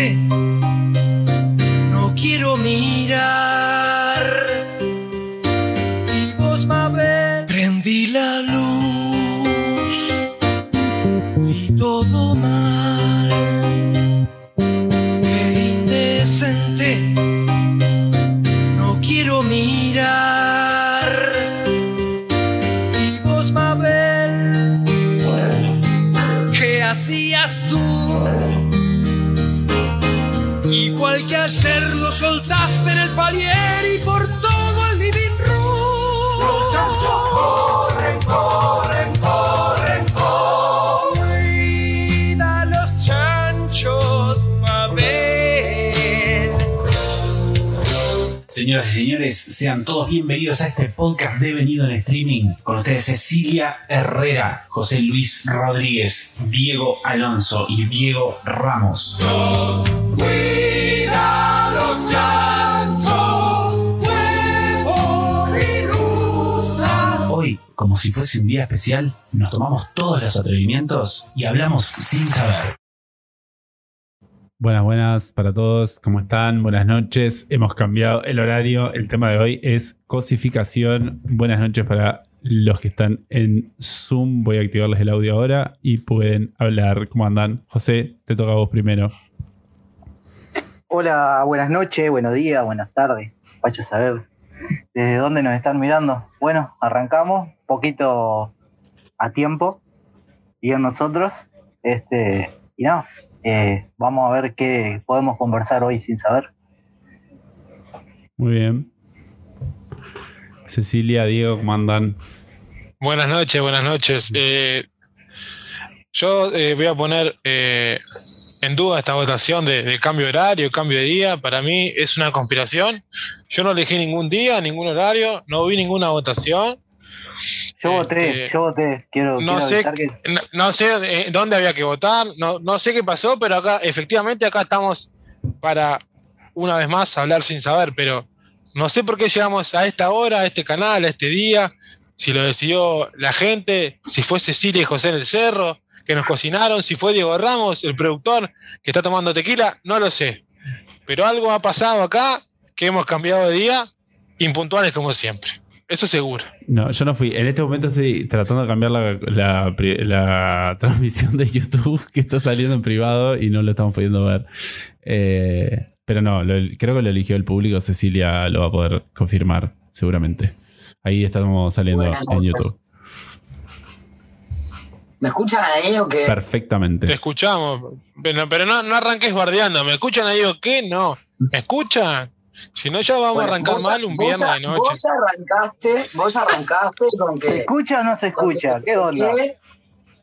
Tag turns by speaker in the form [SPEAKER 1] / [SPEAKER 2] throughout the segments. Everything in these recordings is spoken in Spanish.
[SPEAKER 1] indecente.
[SPEAKER 2] Sean todos bienvenidos a este podcast devenido en streaming. Con ustedes Cecilia Herrera, José Luis Rodríguez, Diego Alonso y Diego Ramos. Hoy, como si fuese un día especial, nos tomamos todos los atrevimientos y hablamos sin saber.
[SPEAKER 3] Buenas, buenas para todos. ¿Cómo están? Buenas noches. Hemos cambiado el horario. El tema de hoy es cosificación. Buenas noches para los que están en Zoom. Voy a activarles el audio ahora y pueden hablar. ¿Cómo andan? José, te toca a vos primero.
[SPEAKER 4] Hola, buenas noches, buenos días, buenas tardes. Vaya a saber desde dónde nos están mirando. Bueno, arrancamos, poquito a tiempo, y en nosotros. Este, y no, eh, vamos a ver qué podemos conversar hoy sin saber.
[SPEAKER 3] Muy bien. Cecilia, Diego, ¿cómo andan?
[SPEAKER 5] Buenas noches, buenas noches. Eh, yo eh, voy a poner eh, en duda esta votación de, de cambio de horario, cambio de día. Para mí es una conspiración. Yo no elegí ningún día, ningún horario, no vi ninguna votación.
[SPEAKER 4] Yo voté,
[SPEAKER 5] Este,
[SPEAKER 4] yo voté. Quiero,
[SPEAKER 5] No
[SPEAKER 4] quiero
[SPEAKER 5] sé,
[SPEAKER 4] que
[SPEAKER 5] no, no sé eh, dónde había que votar, no, no sé qué pasó, pero acá, efectivamente, acá estamos para una vez más hablar sin saber, pero no sé por qué llegamos a esta hora, a este canal, a este día, si lo decidió la gente, si fue Cecilia y José en el cerro, que nos cocinaron, si fue Diego Ramos, el productor, que está tomando tequila, no lo sé. Pero algo ha pasado acá que hemos cambiado de día, impuntuales como siempre. Eso seguro.
[SPEAKER 3] No, yo no fui. En este momento estoy tratando de cambiar la, la transmisión de YouTube que está saliendo en privado y no lo estamos pudiendo ver. Eh, pero no, lo- creo que lo eligió el público. Cecilia lo va a poder confirmar, seguramente. Ahí estamos saliendo
[SPEAKER 6] Buenas
[SPEAKER 3] en. YouTube.
[SPEAKER 6] ¿Me escuchan ahí o qué?
[SPEAKER 5] Te
[SPEAKER 3] Perfectamente.
[SPEAKER 5] escuchamos, pero, pero no, no arranques guardeando. ¿Me escuchan ahí o qué? No. ¿Me escuchan? Si no, ya vamos
[SPEAKER 6] Bueno,
[SPEAKER 5] a arrancar
[SPEAKER 6] vos-
[SPEAKER 5] mal un viernes de noche.
[SPEAKER 6] Vos ya arrancaste, vos ya arrancaste con que.
[SPEAKER 4] ¿Se escucha o no se escucha? ¿Qué onda?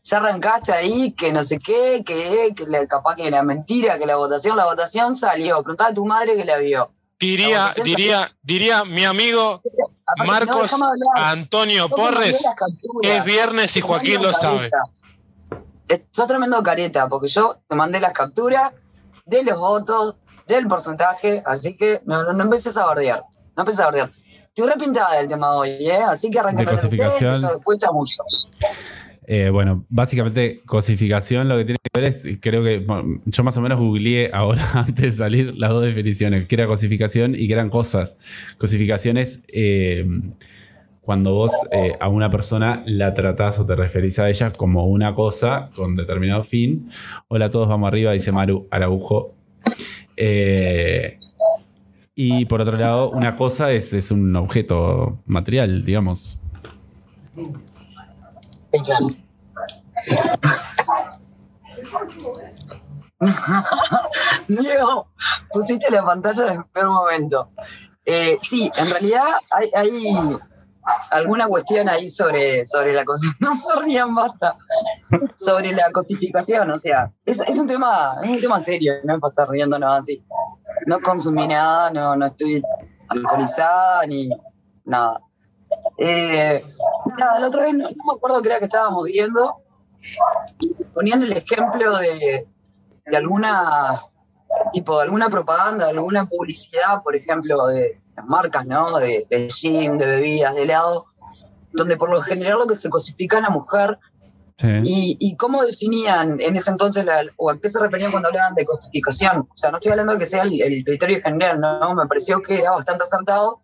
[SPEAKER 6] Ya arrancaste ahí que no sé qué, que, que la- capaz que era mentira, que la votación, la votación salió. Preguntaba a tu madre que la vio.
[SPEAKER 5] Diría,
[SPEAKER 6] La
[SPEAKER 5] diría, diría mi amigo
[SPEAKER 6] no,
[SPEAKER 5] Marcos. Antonio Porres, es viernes y Joaquín lo sabe.
[SPEAKER 6] Sos tremendo careta, porque yo te mandé las capturas de los votos, del porcentaje, así que no, no, no empieces a bardear. No empieces a bardear. Estoy repintada del tema hoy, ¿eh? Así que arranquen
[SPEAKER 3] De
[SPEAKER 6] que yo después chamullo.
[SPEAKER 3] Eh, bueno, básicamente cosificación lo que tiene que ver es, creo que bueno, yo más o menos googleé ahora antes de salir las dos definiciones, que era cosificación y que eran cosas. Cosificación es eh, cuando vos eh, a una persona la tratás o te referís a ella como una cosa con determinado fin. Hola a todos, vamos arriba, dice Maru Araujo. Eh, y por otro lado, una cosa es, es un objeto material, digamos.
[SPEAKER 6] Diego, pusiste la pantalla en el peor momento. Eh, sí, en realidad hay, hay alguna cuestión ahí sobre, sobre la. No se rían, basta. Sobre la cosificación, o sea, es, un tema, es un tema serio, no para estar riendo nada así. No consumí nada, no, no estoy alcoholizada ni nada. Eh, nada, la otra vez no, me acuerdo qué era que estábamos viendo, poniendo el ejemplo de, de alguna tipo de alguna propaganda, alguna publicidad, por ejemplo, de las marcas, ¿no? De, de gym, de bebidas, de helado, donde por lo general lo que se cosifica a la mujer
[SPEAKER 3] Sí.
[SPEAKER 6] ¿Y, y cómo definían en ese entonces, la- o a qué se referían cuando hablaban de cosificación? O sea, no estoy hablando de que sea el, el criterio general, ¿no? Me pareció que era bastante acertado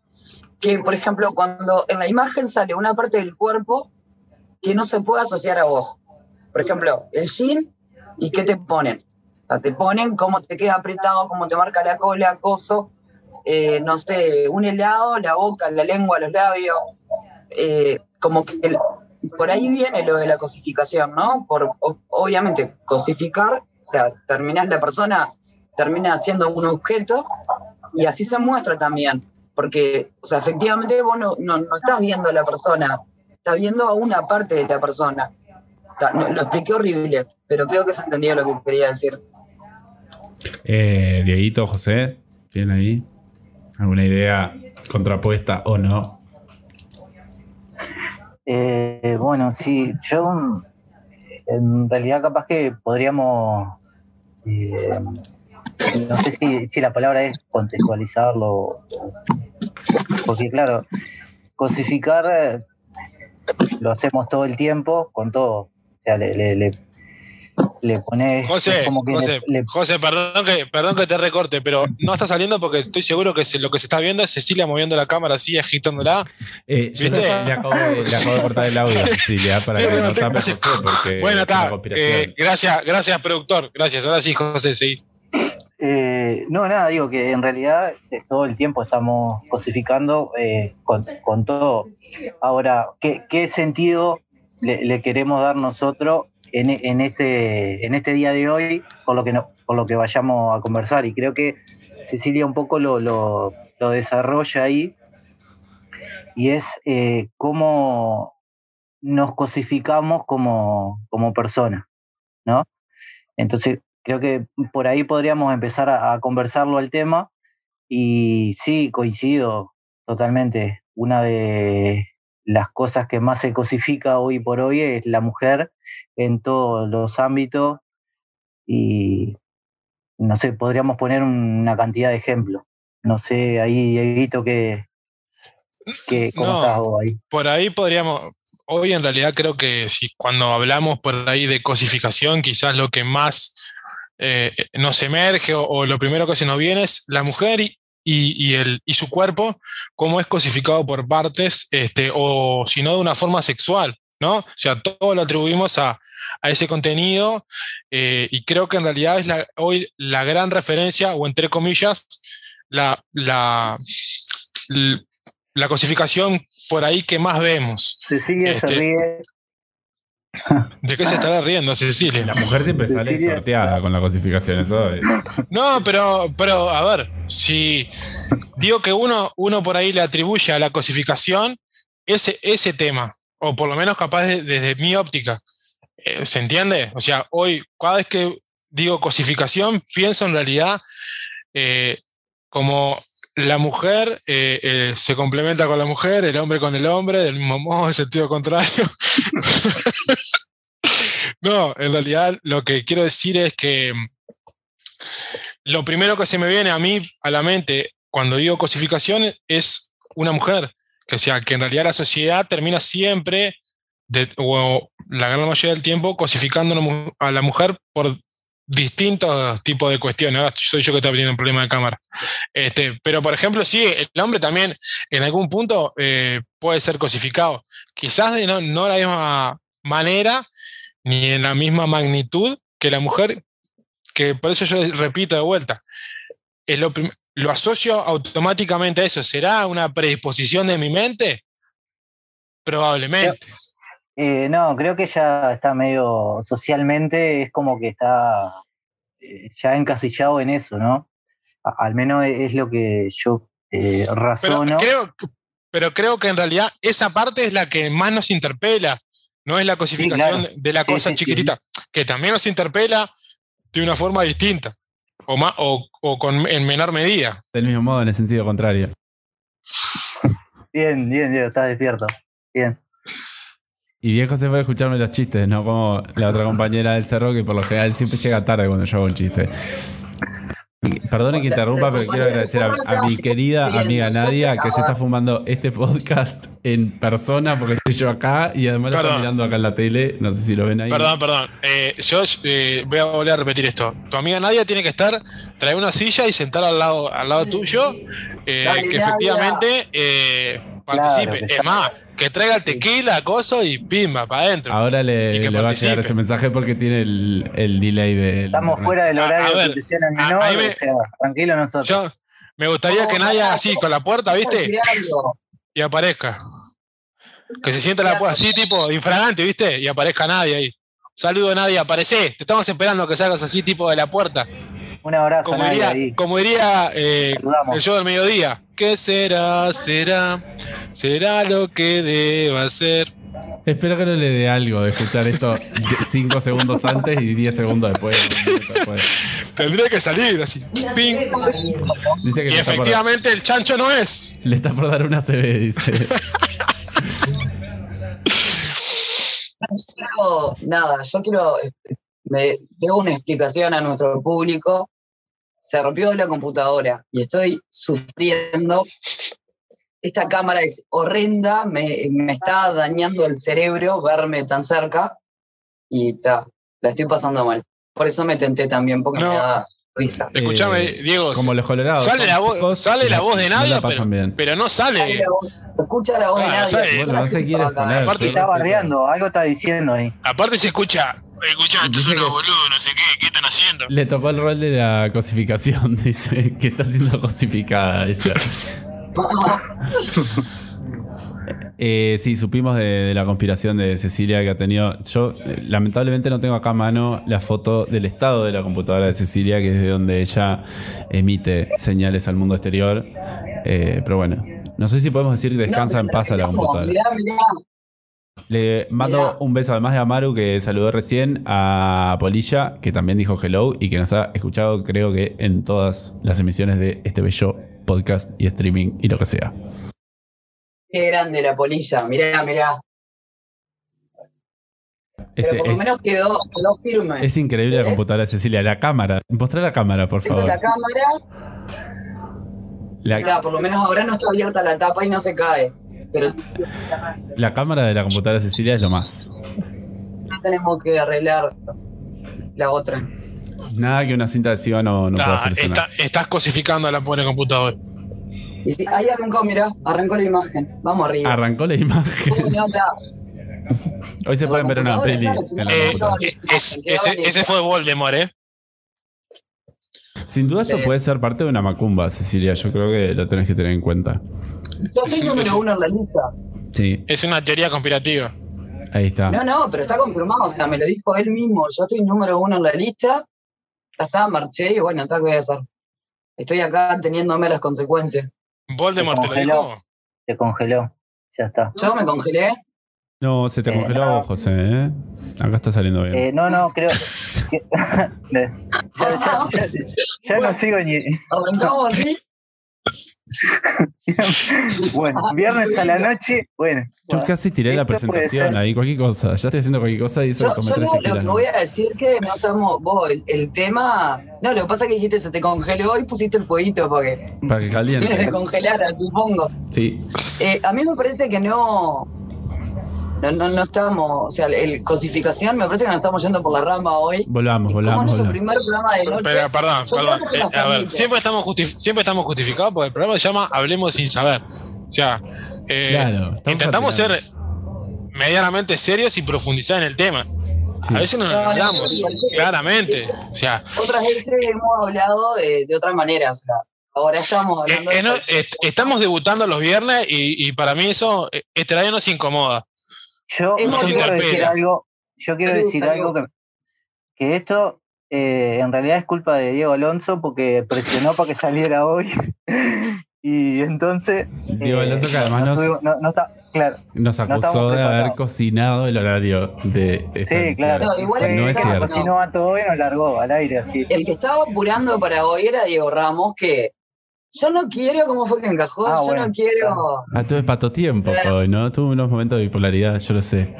[SPEAKER 6] que, por ejemplo, cuando en la imagen sale una parte del cuerpo que no se puede asociar a vos. Por ejemplo, el jean, ¿y qué te ponen? O sea, te ponen cómo te queda apretado, cómo te marca la cola, acoso, eh, no sé, un helado, la boca, la lengua, los labios. eh, como que por ahí viene lo de la cosificación, ¿no? Por, obviamente, cosificar, o sea, terminás la persona, termina siendo un objeto y así se muestra también. Porque, o sea, efectivamente vos no, no, estás viendo a la persona, estás viendo a una parte de la persona. Lo expliqué horrible, pero creo que se entendió lo que quería decir.
[SPEAKER 3] Eh, Dieguito, José, ¿tienen ahí alguna idea contrapuesta o no?
[SPEAKER 4] Eh, bueno, sí, yo en realidad capaz que podríamos, eh, no sé si, si la palabra es contextualizarlo, porque claro, cosificar eh, lo hacemos todo el tiempo con todo, o sea, le, le, le pones
[SPEAKER 5] José,
[SPEAKER 4] como que
[SPEAKER 5] José,
[SPEAKER 4] le-
[SPEAKER 5] José, perdón que, perdón que te recorte, pero no está saliendo porque estoy seguro que se- lo que se está viendo es Cecilia moviendo la cámara así, agitándola.
[SPEAKER 3] Eh,
[SPEAKER 5] ¿Viste?
[SPEAKER 3] le acabo, de, le acabo de cortar el audio a Cecilia para que no tape José porque
[SPEAKER 5] bueno, está. Eh, gracias, gracias, productor. Gracias. Ahora sí, José, sí.
[SPEAKER 4] Eh, no, nada, digo que en realidad todo el tiempo estamos cosificando eh, con, con todo. Ahora, ¿qué, qué sentido le, queremos dar nosotros en, este, en este día de hoy con lo, que con lo que vayamos a conversar? Y creo que Cecilia un poco lo, lo- desarrolla ahí, y es eh, cómo nos cosificamos como, como personas, ¿no? Entonces, creo que por ahí podríamos empezar a, a conversarlo al tema. Y sí, coincido totalmente. Una de las cosas que más se cosifica hoy por hoy es la mujer en todos los ámbitos. Y no sé, podríamos poner una cantidad de ejemplos. No sé, ahí, Dieguito, que, que, ¿cómo
[SPEAKER 5] No.
[SPEAKER 4] estás vos ahí?
[SPEAKER 5] Por ahí podríamos. Hoy en realidad creo que si cuando hablamos por ahí de cosificación, quizás lo que más eh, nos emerge o, o lo primero que se nos viene es la mujer y, y- y el, y su cuerpo, cómo es cosificado por partes, este, o si no de una forma sexual, ¿no? O sea, todo lo atribuimos a, a ese contenido eh, y creo que en realidad es la, hoy la gran referencia, o entre comillas, la, la, la cosificación por ahí que más vemos.
[SPEAKER 4] Cecilia se
[SPEAKER 5] Este-
[SPEAKER 4] ríe.
[SPEAKER 5] ¿De qué se estará riendo, Cecilia?
[SPEAKER 3] La mujer siempre sale
[SPEAKER 4] Cecilia-
[SPEAKER 3] sorteada con la cosificación, eso es-
[SPEAKER 5] No, pero, pero a ver, si digo que uno, uno por ahí le atribuye a la cosificación ese, ese tema, o por lo menos capaz de- desde mi óptica, eh, ¿se entiende? O sea, hoy, cada vez que digo cosificación, pienso en realidad eh, como la mujer eh, eh, se complementa con la mujer, el hombre con el hombre, del mismo modo, en sentido contrario. no, en realidad lo que quiero decir es que lo primero que se me viene a mí a la mente cuando digo cosificación es una mujer. Que, o sea, que en realidad la sociedad termina siempre, de- o la gran mayoría del tiempo, cosificando a la mujer por distintos tipos de cuestiones. Ahora soy yo que está teniendo un problema de cámara. Este, pero, por ejemplo, sí, el hombre también en algún punto eh, puede ser cosificado. Quizás de no, de la misma manera ni en la misma magnitud que la mujer, que por eso yo repito de vuelta, lo, asocio automáticamente a eso. ¿Será una predisposición de mi mente? Probablemente.
[SPEAKER 4] Eh, no, creo que ya está medio socialmente, es como que está ya encasillado en eso, ¿no? A- al menos es es lo que yo eh,
[SPEAKER 5] Pero
[SPEAKER 4] razono.
[SPEAKER 5] creo, pero creo que en realidad esa parte es la que más nos interpela, no es la cosificación
[SPEAKER 4] claro.
[SPEAKER 5] de la
[SPEAKER 4] Sí,
[SPEAKER 5] cosa
[SPEAKER 4] sí, sí.
[SPEAKER 5] chiquitita, que también nos interpela de una forma distinta, o, más, o, o con, en menor medida.
[SPEAKER 3] del mismo modo en el sentido contrario.
[SPEAKER 4] Bien, bien, Diego, estás despierto. Bien.
[SPEAKER 3] Y viejo se fue a escucharme los chistes, no como la otra compañera del cerro que por lo general siempre llega tarde cuando yo hago un chiste. Perdone que interrumpa, pero quiero agradecer a, a mi querida amiga Nadia que se está fumando este podcast en persona porque estoy yo acá y además lo está mirando acá en la tele. No sé si lo ven ahí.
[SPEAKER 5] Perdón, perdón. Eh, yo eh, voy a volver a repetir esto. Tu amiga Nadia tiene que estar, traer una silla y sentar al lado, al lado tuyo, eh,
[SPEAKER 6] Dale,
[SPEAKER 5] que efectivamente eh, participe.
[SPEAKER 4] que
[SPEAKER 5] es más, que traiga el tequila, coso y pimba, para adentro.
[SPEAKER 3] Ahora le,
[SPEAKER 5] que
[SPEAKER 3] le va a llegar ese mensaje porque tiene el, el delay de.
[SPEAKER 4] Estamos fuera del
[SPEAKER 5] A-
[SPEAKER 4] horario
[SPEAKER 5] a ver, a-
[SPEAKER 4] menor,
[SPEAKER 5] a mí me-
[SPEAKER 4] o sea, tranquilo nosotros.
[SPEAKER 5] Yo me gustaría que Nadia así, con la puerta, ¿viste? Y aparezca. Que se sienta en la puerta, así tipo infragante, ¿viste? Y aparezca Nadia ahí. Saludo Nadia, aparecé. Te estamos esperando que salgas así tipo de la puerta.
[SPEAKER 4] Un abrazo,
[SPEAKER 5] Como diría,
[SPEAKER 4] ahí.
[SPEAKER 5] como diría eh, el show del mediodía. ¿Qué será? ¿Será? ¿Será lo que deba ser?
[SPEAKER 3] Espero que no le dé algo de escuchar esto 5 segundos antes y 10 segundos después.
[SPEAKER 5] Tendría que salir así. Ping.
[SPEAKER 3] Dice que
[SPEAKER 5] Y
[SPEAKER 3] por,
[SPEAKER 5] efectivamente el chancho no es.
[SPEAKER 3] le está por dar una CB, dice.
[SPEAKER 6] Nada, yo quiero, eh, me debo una explicación a nuestro público. Se rompió la computadora y estoy sufriendo. Esta cámara es horrenda, me, me está dañando el cerebro verme tan cerca y ta, la estoy pasando mal. Por eso me tenté también, porque
[SPEAKER 5] No.
[SPEAKER 6] me da risa.
[SPEAKER 5] Escuchame,
[SPEAKER 3] Eh,
[SPEAKER 5] Diego.
[SPEAKER 3] Como los colorados.
[SPEAKER 5] Sale la voz, sale la voz de
[SPEAKER 3] pasan
[SPEAKER 5] pero, pero no
[SPEAKER 6] Sale voz- Escucha la voz de
[SPEAKER 5] Ah,
[SPEAKER 6] nadie.
[SPEAKER 5] sale.
[SPEAKER 3] Bueno, no se quiere exponer.
[SPEAKER 5] Aparte-
[SPEAKER 4] Está bardeando, algo está diciendo ahí.
[SPEAKER 5] Aparte se escucha. Escucha, estos son los boludos, no sé qué, ¿qué están haciendo?
[SPEAKER 3] Le tocó el rol de la cosificación, dice, que está siendo cosificada ella. Eh, sí, supimos de, de la conspiración de Cecilia que ha tenido. Yo, eh, lamentablemente, no tengo acá a mano la foto del estado de la computadora de Cecilia, que es de donde ella emite señales al mundo exterior. Eh, pero bueno, no sé si podemos decir descansa en paz a la computadora.
[SPEAKER 6] Mirá, mirá.
[SPEAKER 3] Le mando
[SPEAKER 6] Mirá.
[SPEAKER 3] un beso además de Amaru que saludó recién a Polilla, que también dijo hello y que nos ha escuchado creo que en todas las emisiones de este bello podcast y streaming y lo que sea.
[SPEAKER 6] Qué grande la polilla, mirá, mirá. Pero
[SPEAKER 3] Ese-
[SPEAKER 6] por lo menos quedó, quedó firme.
[SPEAKER 3] es increíble la computadora de Cecilia. La cámara. Mostrá la cámara, por
[SPEAKER 6] es
[SPEAKER 3] favor.
[SPEAKER 6] la cámara,
[SPEAKER 3] La,
[SPEAKER 6] mirá, por lo menos ahora no está abierta la tapa y no se cae. Pero
[SPEAKER 3] la cámara de la computadora de Cecilia es lo más.
[SPEAKER 6] ya tenemos que arreglar la otra.
[SPEAKER 3] Nada que una cinta adhesiva no, no pueda solucionar.
[SPEAKER 5] está- estás cosificando a la pobre computadora.
[SPEAKER 6] Y sí, ahí arrancó, mirá, arrancó la imagen. Vamos arriba.
[SPEAKER 3] Arrancó la imagen.
[SPEAKER 6] Uy, no, está.
[SPEAKER 3] Hoy se pueden ver una peli
[SPEAKER 6] claro,
[SPEAKER 3] en la
[SPEAKER 5] Eh, eh, es- ese, ese fue Voldemort, ¿eh?
[SPEAKER 3] Sin duda esto puede ser parte de una macumba, Cecilia. Yo creo que lo tenés que tener en cuenta.
[SPEAKER 6] Yo soy número uno en la lista.
[SPEAKER 3] Sí,
[SPEAKER 5] Es una teoría conspirativa.
[SPEAKER 3] ahí está.
[SPEAKER 6] No, no, pero está confirmado. O sea, me lo dijo él mismo. Yo soy número uno en la lista. Ya está, marché y bueno, está que voy a hacer. Estoy acá teniéndome las consecuencias.
[SPEAKER 5] Voldemort te lo
[SPEAKER 4] congeló.
[SPEAKER 5] dijo.
[SPEAKER 4] Se congeló. Ya está.
[SPEAKER 6] Yo me congelé.
[SPEAKER 3] No, se te
[SPEAKER 4] Eh,
[SPEAKER 3] congeló,
[SPEAKER 4] no.
[SPEAKER 3] José. ¿eh? Acá está saliendo bien.
[SPEAKER 4] Eh, no, no, creo. que- ya, ya- ya- ya no sigo ni.
[SPEAKER 6] Arrancamos así.
[SPEAKER 4] Bueno, viernes a la noche. Bueno.
[SPEAKER 3] Yo casi tiré la presentación ahí, cualquier cosa. Ya estoy haciendo cualquier cosa y eso
[SPEAKER 6] Yo, yo lo, lo
[SPEAKER 3] tequilas.
[SPEAKER 6] que voy a decir que no estamos. Vos, el, el tema. No, lo que pasa es que dijiste se te congeló y pusiste el fueguito porque
[SPEAKER 3] Para que
[SPEAKER 6] se
[SPEAKER 3] caliente.
[SPEAKER 6] descongelara, supongo.
[SPEAKER 3] Sí.
[SPEAKER 6] Eh, a mí me parece que no. No, no, no estamos. O sea, el cosificación me parece que nos estamos yendo por la rama hoy.
[SPEAKER 3] Volvamos,
[SPEAKER 6] Y como
[SPEAKER 3] volvamos,
[SPEAKER 6] es nuestro
[SPEAKER 3] volvamos.
[SPEAKER 6] primer programa de noche.
[SPEAKER 5] Pero, perdón, perdón.
[SPEAKER 6] se
[SPEAKER 5] Eh, a ver, siempre estamos, siempre estamos justificados porque el programa se llama Hablemos sin saber. O sea, eh,
[SPEAKER 3] Claro,
[SPEAKER 5] intentamos ser medianamente serios y profundizar en el tema.
[SPEAKER 3] Sí.
[SPEAKER 5] A veces no nos
[SPEAKER 6] No,
[SPEAKER 5] enredamos,
[SPEAKER 6] no, no.
[SPEAKER 5] claramente. O sea,
[SPEAKER 6] Otras veces hemos hablado de, de otra manera. O sea, ahora estamos
[SPEAKER 5] eh,
[SPEAKER 6] hablando.
[SPEAKER 5] eh,
[SPEAKER 6] de-
[SPEAKER 5] est- estamos debutando los viernes y, y para mí eso, este radio nos incomoda.
[SPEAKER 4] Yo, yo quiero decir algo. Yo quiero decir algo que, que esto eh, en realidad es culpa de Diego Alonso porque presionó para que saliera hoy. y entonces.
[SPEAKER 3] Diego
[SPEAKER 4] eh,
[SPEAKER 3] Alonso que además
[SPEAKER 4] no,
[SPEAKER 3] nos,
[SPEAKER 4] no- no está. Claro.
[SPEAKER 3] nos
[SPEAKER 4] no
[SPEAKER 3] acusó
[SPEAKER 4] estamos
[SPEAKER 3] de haber cocinado el horario de esta
[SPEAKER 4] Sí, claro.
[SPEAKER 6] No, igual
[SPEAKER 3] No es
[SPEAKER 4] no va todo bien, nos largó al aire así.
[SPEAKER 6] El que estaba apurando para hoy era Diego Ramos, que yo no quiero cómo fue que encajó.
[SPEAKER 4] Ah,
[SPEAKER 6] yo
[SPEAKER 4] bueno,
[SPEAKER 6] no quiero.
[SPEAKER 3] Ah, tuve pato tiempo
[SPEAKER 6] Claro.
[SPEAKER 3] hoy, ¿no? Tuve unos momentos de bipolaridad, yo lo sé.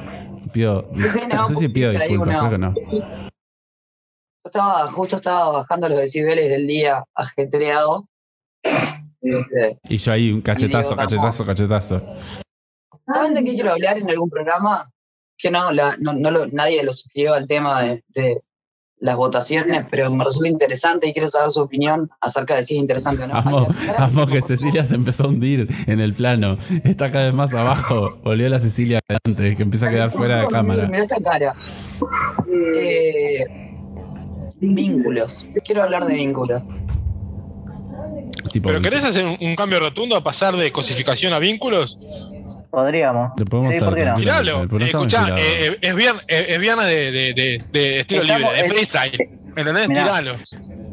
[SPEAKER 3] Pido,
[SPEAKER 6] Sí,
[SPEAKER 3] no sé si pido
[SPEAKER 6] ahí
[SPEAKER 3] disculpas, creo que no.
[SPEAKER 6] Estaba, justo estaba bajando los decibeles del día ajetreado.
[SPEAKER 3] Y yo ahí un cachetazo,
[SPEAKER 6] digo,
[SPEAKER 3] cachetazo, cachetazo.
[SPEAKER 6] ¿Saben de qué quiero hablar en algún programa? Que no, la- no, no lo- nadie lo sugirió al tema de, de las votaciones, pero me resulta interesante y quiero saber su opinión acerca de si es interesante o no.
[SPEAKER 3] Amo, amo que. Cecilia se empezó a hundir en el plano. Está cada vez más abajo. Volvió la Cecilia adelante, que empieza a quedar fuera de cámara.
[SPEAKER 6] Mirá esta cara. Eh, vínculos. Quiero hablar de vínculos.
[SPEAKER 5] ¿Pero querés hacer un, un cambio rotundo a pasar de cosificación a vínculos?
[SPEAKER 4] Podríamos. Sí, ¿por qué no?
[SPEAKER 5] Tiralo. Escuchá, eh, eh, es, viernes, eh, es viernes de, de- de- de estilo
[SPEAKER 4] Estamos-
[SPEAKER 5] libre, de
[SPEAKER 4] es-
[SPEAKER 5] freestyle. ¿Entendés?
[SPEAKER 4] Mirá.
[SPEAKER 5] Tiralo.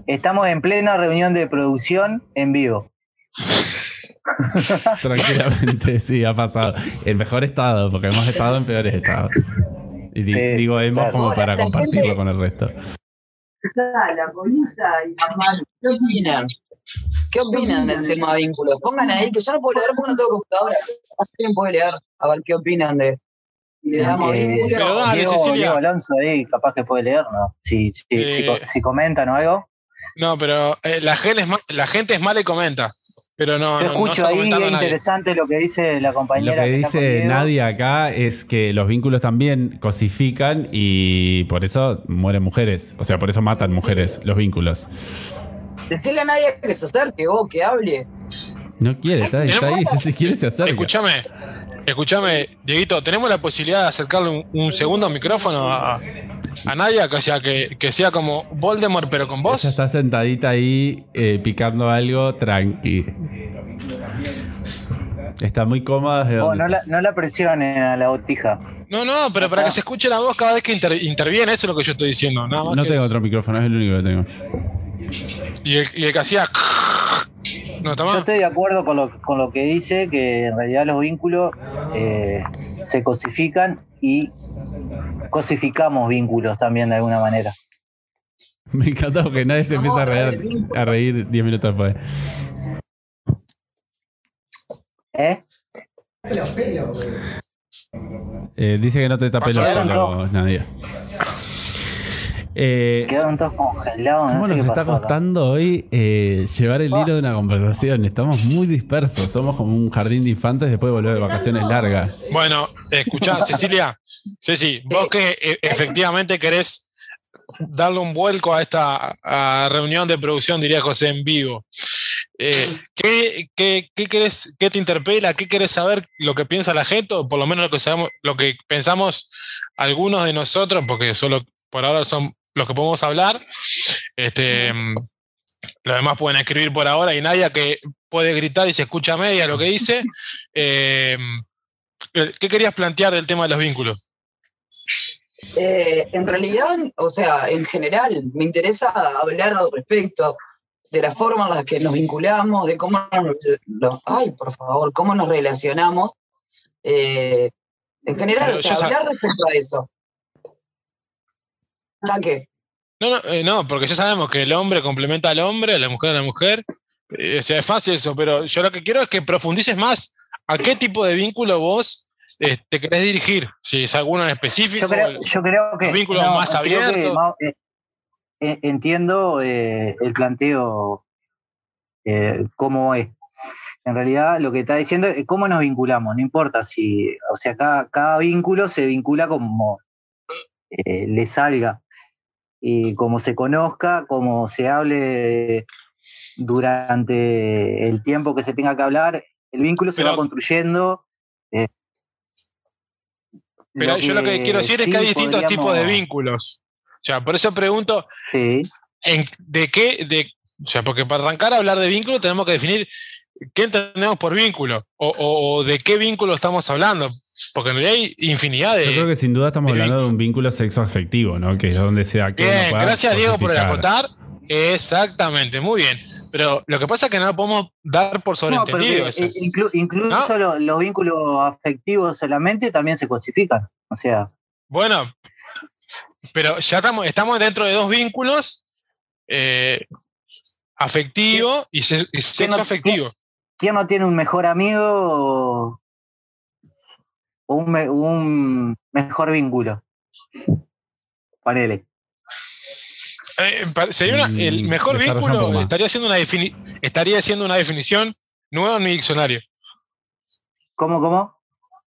[SPEAKER 4] Estamos en plena reunión de producción en vivo.
[SPEAKER 3] Tranquilamente, sí, ha pasado. En mejor estado, porque hemos estado en peores estados. Y di-
[SPEAKER 4] Sí,
[SPEAKER 3] digo hemos
[SPEAKER 4] claro.
[SPEAKER 3] como para
[SPEAKER 6] la
[SPEAKER 3] compartirlo
[SPEAKER 6] gente-
[SPEAKER 3] con el resto.
[SPEAKER 6] la y ¿Qué opinan? ¿Qué opinan del tema vínculos? Pongan ahí, que yo no puedo leer porque no tengo computadora. ¿Alguien puede leer? A ver qué opinan de. Le damos
[SPEAKER 4] Eh,
[SPEAKER 6] vínculos.
[SPEAKER 5] Pero dale,
[SPEAKER 4] Diego,
[SPEAKER 5] Cecilia.
[SPEAKER 4] Diego Alonso ahí, capaz que puede leer, ¿no? Si, si,
[SPEAKER 5] Eh.
[SPEAKER 4] si, si comentan o algo.
[SPEAKER 5] No, pero eh, la, gente es ma- la gente es mala y comenta. Pero no,
[SPEAKER 4] Yo
[SPEAKER 5] no, no
[SPEAKER 4] escucho
[SPEAKER 5] está
[SPEAKER 4] ahí, es interesante lo que dice la
[SPEAKER 3] Lo
[SPEAKER 4] compañera.
[SPEAKER 3] que
[SPEAKER 4] está con
[SPEAKER 3] dice. Nadia acá es que los vínculos también cosifican y por eso mueren mujeres. O sea, por eso matan mujeres los vínculos.
[SPEAKER 6] Decirle a nadie que se acerque, vos, que hable.
[SPEAKER 3] No quiere, está, está ahí. Si quiere, se acerca.
[SPEAKER 5] Escúchame, escúchame, Dieguito, ¿tenemos la posibilidad de acercarle un, un segundo micrófono a, a Nadia? Que sea, que, que sea como Voldemort, pero con voz.
[SPEAKER 3] Ella está sentadita ahí eh, picando algo tranqui. Está muy cómoda. desde
[SPEAKER 4] Oh, no, la, no la presionen a la botija.
[SPEAKER 5] No, no, pero para que se escuche la voz cada vez que inter- interviene, eso es lo que yo estoy diciendo. Nada más
[SPEAKER 3] No
[SPEAKER 5] que
[SPEAKER 3] tengo
[SPEAKER 5] eso.
[SPEAKER 3] otro micrófono, es el único que tengo.
[SPEAKER 5] Y el, y el que hacía. No,
[SPEAKER 4] Yo estoy de acuerdo con lo, con lo que dice, que en realidad los vínculos eh, se cosifican y cosificamos vínculos también de alguna manera.
[SPEAKER 3] Me encanta porque nadie se empieza a reír, a reír 10 minutos después.
[SPEAKER 4] ¿Eh?
[SPEAKER 3] Eh, dice que no te tapé los Nadia. Eh,
[SPEAKER 4] Quedaron todos congelados.
[SPEAKER 3] ¿Cómo
[SPEAKER 4] no sé
[SPEAKER 3] nos
[SPEAKER 4] qué
[SPEAKER 3] está
[SPEAKER 4] pasó
[SPEAKER 3] costando hoy eh, llevar el hilo de una conversación? Estamos muy dispersos, somos como un jardín de infantes después de volver de vacaciones largas.
[SPEAKER 5] Bueno, escuchá, Cecilia. Ceci, vos que eh, efectivamente querés darle un vuelco a esta a reunión de producción, diría José, en vivo. Eh, ¿qué, qué, qué querés, qué te interpela? ¿Qué querés saber lo que piensa la gente? O por lo menos lo que sabemos, lo que pensamos algunos de nosotros, porque solo por ahora son los que podemos hablar. Este, los demás pueden escribir por ahora y Nadia que puede gritar y se escucha a media lo que dice. Eh, ¿Qué querías plantear del tema de los vínculos?
[SPEAKER 6] Eh, en realidad, o sea, en general, me interesa hablar al respecto de la forma en la que nos vinculamos, de cómo nos, ay, por favor, cómo nos relacionamos. Eh, en general,
[SPEAKER 5] Pero
[SPEAKER 6] o sea, hablar respecto a eso. Ya que,
[SPEAKER 5] No, no, eh, no, porque ya sabemos que el hombre complementa al hombre, la mujer a la mujer. Eh, o sea, es fácil eso, pero yo lo que quiero es que profundices más a qué tipo de vínculo vos eh, te querés dirigir. Si es alguno en específico.
[SPEAKER 4] Yo creo, yo creo que.
[SPEAKER 5] los vínculos más
[SPEAKER 4] que, ma- eh, eh, entiendo eh, el planteo, eh, cómo es. En realidad, lo que está diciendo es cómo nos vinculamos. No importa si. O sea, cada, cada vínculo se vincula como eh, le salga. Y como se conozca, como se hable durante el tiempo que se tenga que hablar, el vínculo se
[SPEAKER 5] Pero-
[SPEAKER 4] va construyendo. eh,
[SPEAKER 5] pero yo lo que quiero decir es que hay distintos tipos de vínculos. O sea, por eso pregunto,
[SPEAKER 4] Sí.
[SPEAKER 5] en, ¿de qué? De, o sea, porque para arrancar a hablar de vínculo tenemos que definir qué entendemos por vínculo o, o- o de qué vínculo estamos hablando. Porque en realidad hay infinidad de.
[SPEAKER 3] Yo creo que sin duda estamos
[SPEAKER 5] de
[SPEAKER 3] hablando de un vínculo sexoafectivo, ¿no? Que es donde se da
[SPEAKER 5] Bien, gracias Diego por el acotar. Exactamente, muy bien. Pero lo que pasa es que no lo podemos dar por
[SPEAKER 4] No,
[SPEAKER 5] sobreentendido
[SPEAKER 4] inclu- incluso lo- los vínculos afectivos solamente también se cosifican. O sea,
[SPEAKER 5] Bueno, pero ya estamos, estamos dentro de dos vínculos eh, afectivo y, se- y sexo
[SPEAKER 4] no-
[SPEAKER 5] afectivo.
[SPEAKER 4] ¿Quién no tiene un mejor amigo o un, me- un mejor vínculo? Ponele.
[SPEAKER 5] Eh, sería una- el
[SPEAKER 3] Mm,
[SPEAKER 5] mejor vínculo estaría haciendo una defini- estaría haciendo una definición nueva en mi diccionario.
[SPEAKER 4] ¿Cómo, cómo?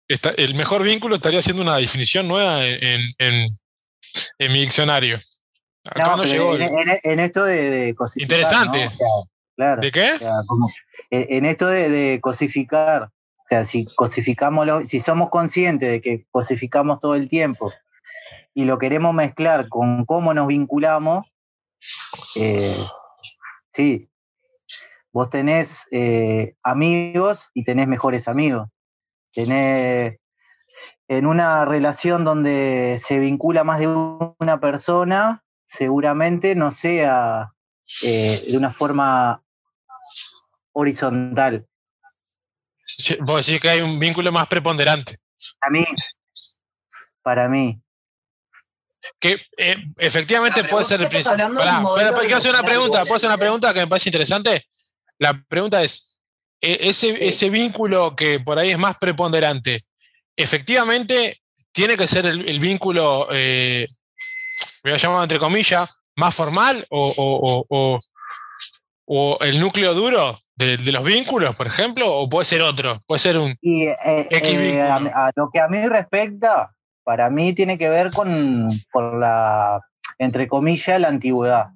[SPEAKER 5] Está- el mejor vínculo estaría haciendo una definición nueva en, en- en mi diccionario. Acá no, llegó.
[SPEAKER 4] en,
[SPEAKER 5] el-
[SPEAKER 4] en- en esto de, de cosificar.
[SPEAKER 5] Interesante.
[SPEAKER 4] ¿no? O sea, claro.
[SPEAKER 5] ¿De qué?
[SPEAKER 4] O sea, como- en en esto de, de cosificar, o sea, si cosificamos, lo- si somos conscientes de que cosificamos todo el tiempo y lo queremos mezclar con cómo nos vinculamos, eh, sí, vos tenés eh, amigos y tenés mejores amigos. Tenés en una relación donde se vincula más de una persona, seguramente no sea eh, de una forma horizontal.
[SPEAKER 5] Sí, Vos decís que hay un vínculo más preponderante.
[SPEAKER 4] A mí, para mí,
[SPEAKER 5] Que eh, efectivamente
[SPEAKER 6] Ah, pero
[SPEAKER 5] puede ser el principio. espera, quiero hacer una pregunta. ¿Puedo hacer una pregunta que me parece interesante? La pregunta es: eh, ese, ese vínculo que por ahí es más preponderante, ¿efectivamente tiene que ser el, el vínculo, eh, voy a llamar entre comillas, más formal o, o- o- o- el núcleo duro de, de los vínculos, por ejemplo? ¿O puede ser otro? Puede ser un.
[SPEAKER 4] y eh,
[SPEAKER 5] X
[SPEAKER 4] eh, a, a lo que a mí respecta, para mí tiene que ver con, con la, entre comillas, la antigüedad,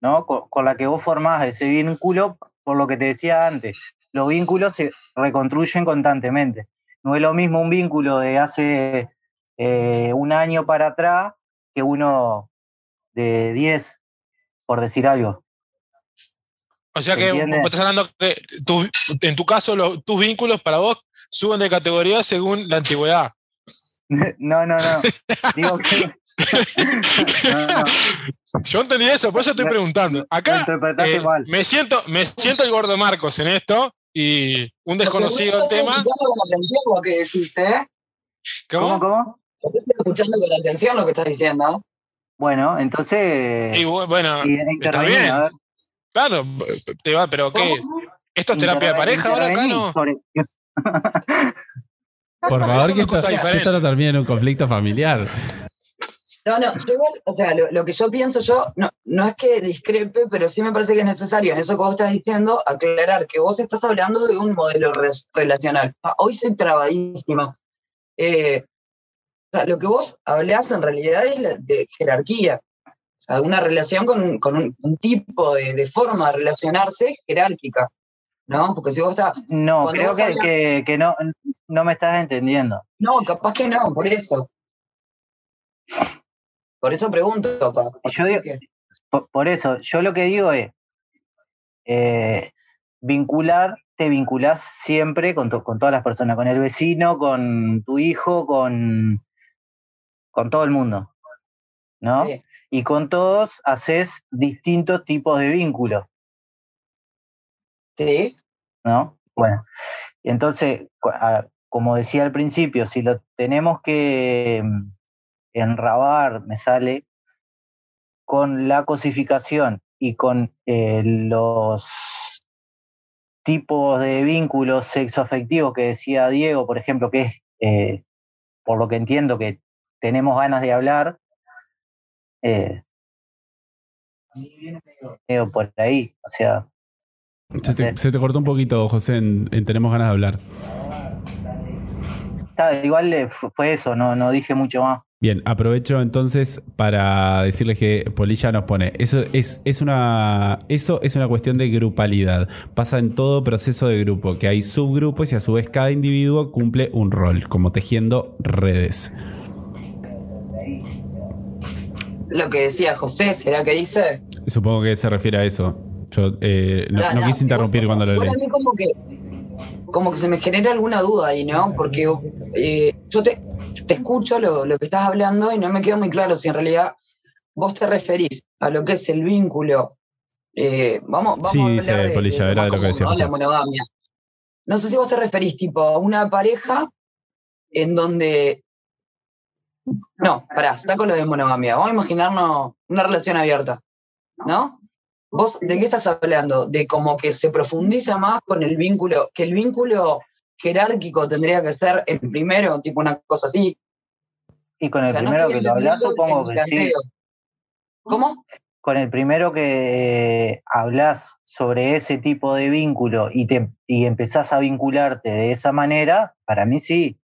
[SPEAKER 4] ¿no? Con, con la que vos formás ese vínculo, por lo que te decía antes, los vínculos se reconstruyen constantemente. No es lo mismo un vínculo de hace eh, un año para atrás que uno de 10, por decir algo.
[SPEAKER 5] O sea que
[SPEAKER 4] ¿Entiendes?
[SPEAKER 5] vos estás hablando que tu- en tu caso los- tus vínculos para vos suben de categoría según la antigüedad.
[SPEAKER 4] No, no, no. Digo que. No, no,
[SPEAKER 5] Yo entendí eso, por eso estoy preguntando. Acá eh,
[SPEAKER 4] mal.
[SPEAKER 5] me siento, me siento el gordo Marcos en esto y un desconocido
[SPEAKER 6] Estoy
[SPEAKER 5] tema.
[SPEAKER 6] escuchando con atención lo que decís, ¿eh?
[SPEAKER 4] ¿Cómo,
[SPEAKER 5] ¿Cómo?
[SPEAKER 4] cómo?
[SPEAKER 6] Estoy escuchando con atención lo que estás diciendo.
[SPEAKER 4] Bueno, entonces.
[SPEAKER 5] Y bu- bueno,
[SPEAKER 4] y-
[SPEAKER 5] está bien. Claro, te va, pero ¿qué? ¿Esto es terapia de pareja ahora acá
[SPEAKER 4] intervení
[SPEAKER 5] no?
[SPEAKER 4] sobre-
[SPEAKER 3] Por favor, que esto,
[SPEAKER 5] cosas
[SPEAKER 3] que
[SPEAKER 5] diferentes.
[SPEAKER 3] esto no termine en un conflicto familiar.
[SPEAKER 6] No, no, yo igual, o sea, lo, lo que yo pienso yo, no, no es que discrepe, pero sí me parece que es necesario en eso que vos estás diciendo, aclarar que vos estás hablando de un modelo res- relacional. Ah, Hoy estoy trabadísima. Eh, o sea, lo que vos hablás en realidad es la- de jerarquía. Sea, una relación con un, con un, un tipo de, de forma de relacionarse jerárquica. ¿No? Porque si vos estás.
[SPEAKER 4] No, creo que,
[SPEAKER 6] hablas-
[SPEAKER 4] que, que no, no me estás entendiendo.
[SPEAKER 6] No, capaz que no, por eso. Por eso pregunto. pa- pa-
[SPEAKER 4] Yo digo- Por, por eso, yo lo que digo es, eh, vincular, te vinculás siempre con, to- con todas las personas, con el vecino, con tu hijo, con, con todo el mundo, ¿no?
[SPEAKER 6] Sí.
[SPEAKER 4] Y con todos haces distintos tipos de vínculos,
[SPEAKER 6] Sí.
[SPEAKER 4] ¿no? Bueno, entonces, como decía al principio, si lo tenemos que mm, enrabar, me sale, con la cosificación y con eh, los tipos de vínculos sexoafectivos que decía Diego, por ejemplo, que es, eh, por lo que entiendo, que tenemos ganas de hablar, eh, medio por ahí, o sea,
[SPEAKER 3] Se te, se te cortó un poquito, José, en, en tenemos ganas de hablar.
[SPEAKER 4] está, igual eh, fu- fue eso, no, no dije mucho más.
[SPEAKER 3] Bien, aprovecho entonces para decirles que Polilla nos pone, eso es, es una, eso es una cuestión de grupalidad. Pasa en todo proceso de grupo, que hay subgrupos y a su vez cada individuo cumple un rol, como tejiendo redes.
[SPEAKER 6] Lo que decía José, ¿será que dice?
[SPEAKER 3] Supongo que se refiere a eso. Yo eh, no, no quise interrumpir cuando lo leí.
[SPEAKER 6] mí como que, como que se me genera alguna duda ahí, ¿no? Porque eh, yo te, te escucho lo, lo que estás hablando y no me queda muy claro si en realidad vos te referís a lo que es el vínculo. eh, vamos, vamos
[SPEAKER 3] Sí,
[SPEAKER 6] a
[SPEAKER 3] dice
[SPEAKER 6] hablar de,
[SPEAKER 3] Polilla,
[SPEAKER 6] de
[SPEAKER 3] era de lo que decía
[SPEAKER 6] ¿no?
[SPEAKER 3] José.
[SPEAKER 6] La monogamia. No sé si vos te referís tipo a una pareja en donde... No, pará, está con lo de monogamia. Vamos a imaginarnos una relación abierta, ¿no? ¿Vos de qué estás hablando? De como que se profundiza más con el vínculo, que el vínculo jerárquico tendría que ser el primero, tipo una cosa así.
[SPEAKER 4] Y con
[SPEAKER 6] O
[SPEAKER 4] el
[SPEAKER 6] sea,
[SPEAKER 4] primero que lo hablas, supongo que sí.
[SPEAKER 6] ¿Cómo?
[SPEAKER 4] con el primero que eh, hablas sobre ese tipo de vínculo y, te, y empezás a vincularte de esa manera, para mí sí.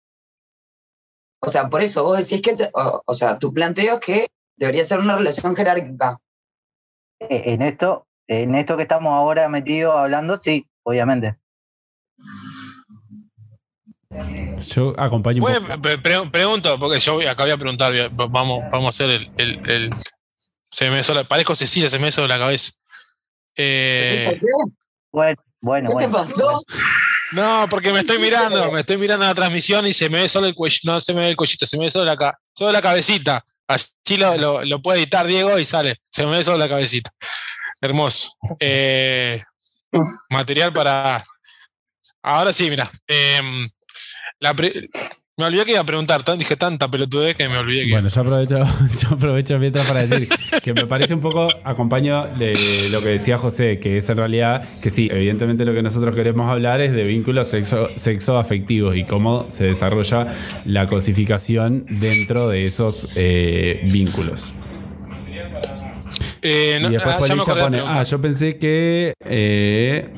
[SPEAKER 6] O sea, por eso vos decís que, te- o, o sea, tu planteo es que debería ser una relación jerárquica.
[SPEAKER 4] Eh, En esto, en esto que estamos ahora metidos hablando, sí, obviamente.
[SPEAKER 3] Yo acompaño un
[SPEAKER 5] Bueno,
[SPEAKER 3] poco.
[SPEAKER 5] pre- pre- pregunto, porque yo acá voy a preguntar, vamos, vamos a hacer el, el- el- Se me hizo la- parezco Cecilia, se me hizo la cabeza. Eh,
[SPEAKER 6] ¿Qué,
[SPEAKER 4] Bueno, bueno,
[SPEAKER 6] te
[SPEAKER 4] bueno.
[SPEAKER 6] pasó?
[SPEAKER 5] No, porque me estoy mirando, me estoy mirando la transmisión y se me ve solo el cuello, no se me ve el cuellito, se me ve solo la, ca- solo la cabecita. Así lo, lo, lo puede editar Diego y sale, se me ve solo la cabecita. Hermoso. Eh, material para. Ahora sí, mira. em, la Me olvidé que iba a preguntar, dije tanta pelotudez que me olvidé que.
[SPEAKER 3] Bueno, yo aprovecho, yo aprovecho mientras para decir que me parece un poco, acompaño de lo que decía José, que es en realidad que sí, evidentemente lo que nosotros queremos hablar es de vínculos sexo, sexoafectivos y cómo se desarrolla la cosificación dentro de esos eh, vínculos.
[SPEAKER 5] Eh, no,
[SPEAKER 3] y después
[SPEAKER 5] ah, ya me
[SPEAKER 3] pone, ah, yo pensé que... eh,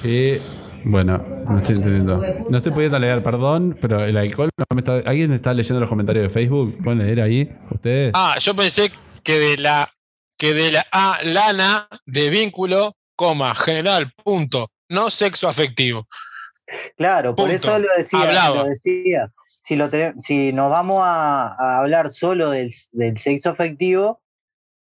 [SPEAKER 3] que... Bueno, no estoy entendiendo. No estoy pudiendo leer, perdón, pero el alcohol no me está... ¿Alguien está leyendo los comentarios de Facebook? ¿Pueden leer ahí? ¿Ustedes?
[SPEAKER 5] Ah, yo pensé que de la que de la a lana de vínculo, coma, general, punto, no sexo afectivo.
[SPEAKER 4] Claro, por eso lo decía.
[SPEAKER 5] Hablaba.
[SPEAKER 4] Lo decía. Si, lo te- si nos vamos a, a hablar solo del, del sexo afectivo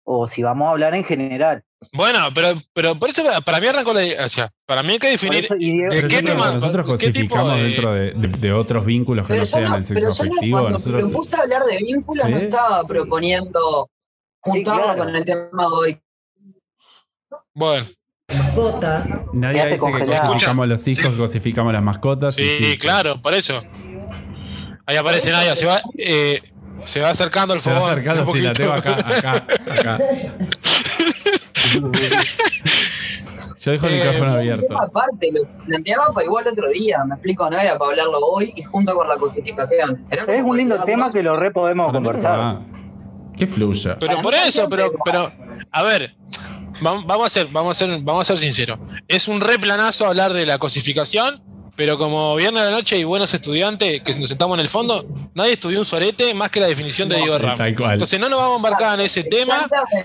[SPEAKER 4] o si vamos a hablar en general.
[SPEAKER 5] Bueno, pero, pero por eso para mí arrancó la. O sea, para mí hay que definir.
[SPEAKER 4] eso, Diego-
[SPEAKER 5] ¿de
[SPEAKER 3] Pero
[SPEAKER 5] qué
[SPEAKER 3] que
[SPEAKER 5] tema-
[SPEAKER 3] nosotros
[SPEAKER 5] tipo
[SPEAKER 3] cosificamos
[SPEAKER 5] de-
[SPEAKER 3] dentro de, de- de otros vínculos que
[SPEAKER 6] Pero
[SPEAKER 3] no sean
[SPEAKER 6] no,
[SPEAKER 3] el
[SPEAKER 6] pero
[SPEAKER 3] sexo
[SPEAKER 6] yo no,
[SPEAKER 3] afectivo.
[SPEAKER 6] cuando
[SPEAKER 3] Nosotros,
[SPEAKER 6] propuse hablar de vínculos no
[SPEAKER 3] Sí.
[SPEAKER 6] estaba proponiendo juntarlo
[SPEAKER 4] claro.
[SPEAKER 6] con el tema de hoy.
[SPEAKER 5] Bueno,
[SPEAKER 7] Mascotas.
[SPEAKER 3] nadie
[SPEAKER 4] Quédate
[SPEAKER 3] dice que
[SPEAKER 4] congelado.
[SPEAKER 3] cosificamos los hijos,
[SPEAKER 5] Sí.
[SPEAKER 3] que cosificamos las mascotas.
[SPEAKER 5] sí, claro, por eso. Ahí aparece Nadia, se va, eh, se va acercando al
[SPEAKER 3] Se va
[SPEAKER 5] fogón.
[SPEAKER 3] acercando, sí, la tengo acá, acá, acá. Yo dejo el
[SPEAKER 5] Eh,
[SPEAKER 3] micrófono abierto.
[SPEAKER 6] aparte, lo planteaba para igual otro día, me explico, no era para hablarlo hoy y junto con la cosificación.
[SPEAKER 4] Es un lindo tema que lo re podemos conversar.
[SPEAKER 3] Ah, que fluya.
[SPEAKER 5] Pero
[SPEAKER 6] Para
[SPEAKER 5] por eso, pero, pero, a ver, vam- vamos a ser, vamos a ser, vamos a ser sinceros. Es un replanazo hablar de la cosificación, pero como viernes de la noche y buenos estudiantes que nos sentamos en el fondo, nadie estudió un sorete más que la definición de Diego Ramos.
[SPEAKER 3] Tal cual.
[SPEAKER 5] Entonces no nos vamos a embarcar en ese tema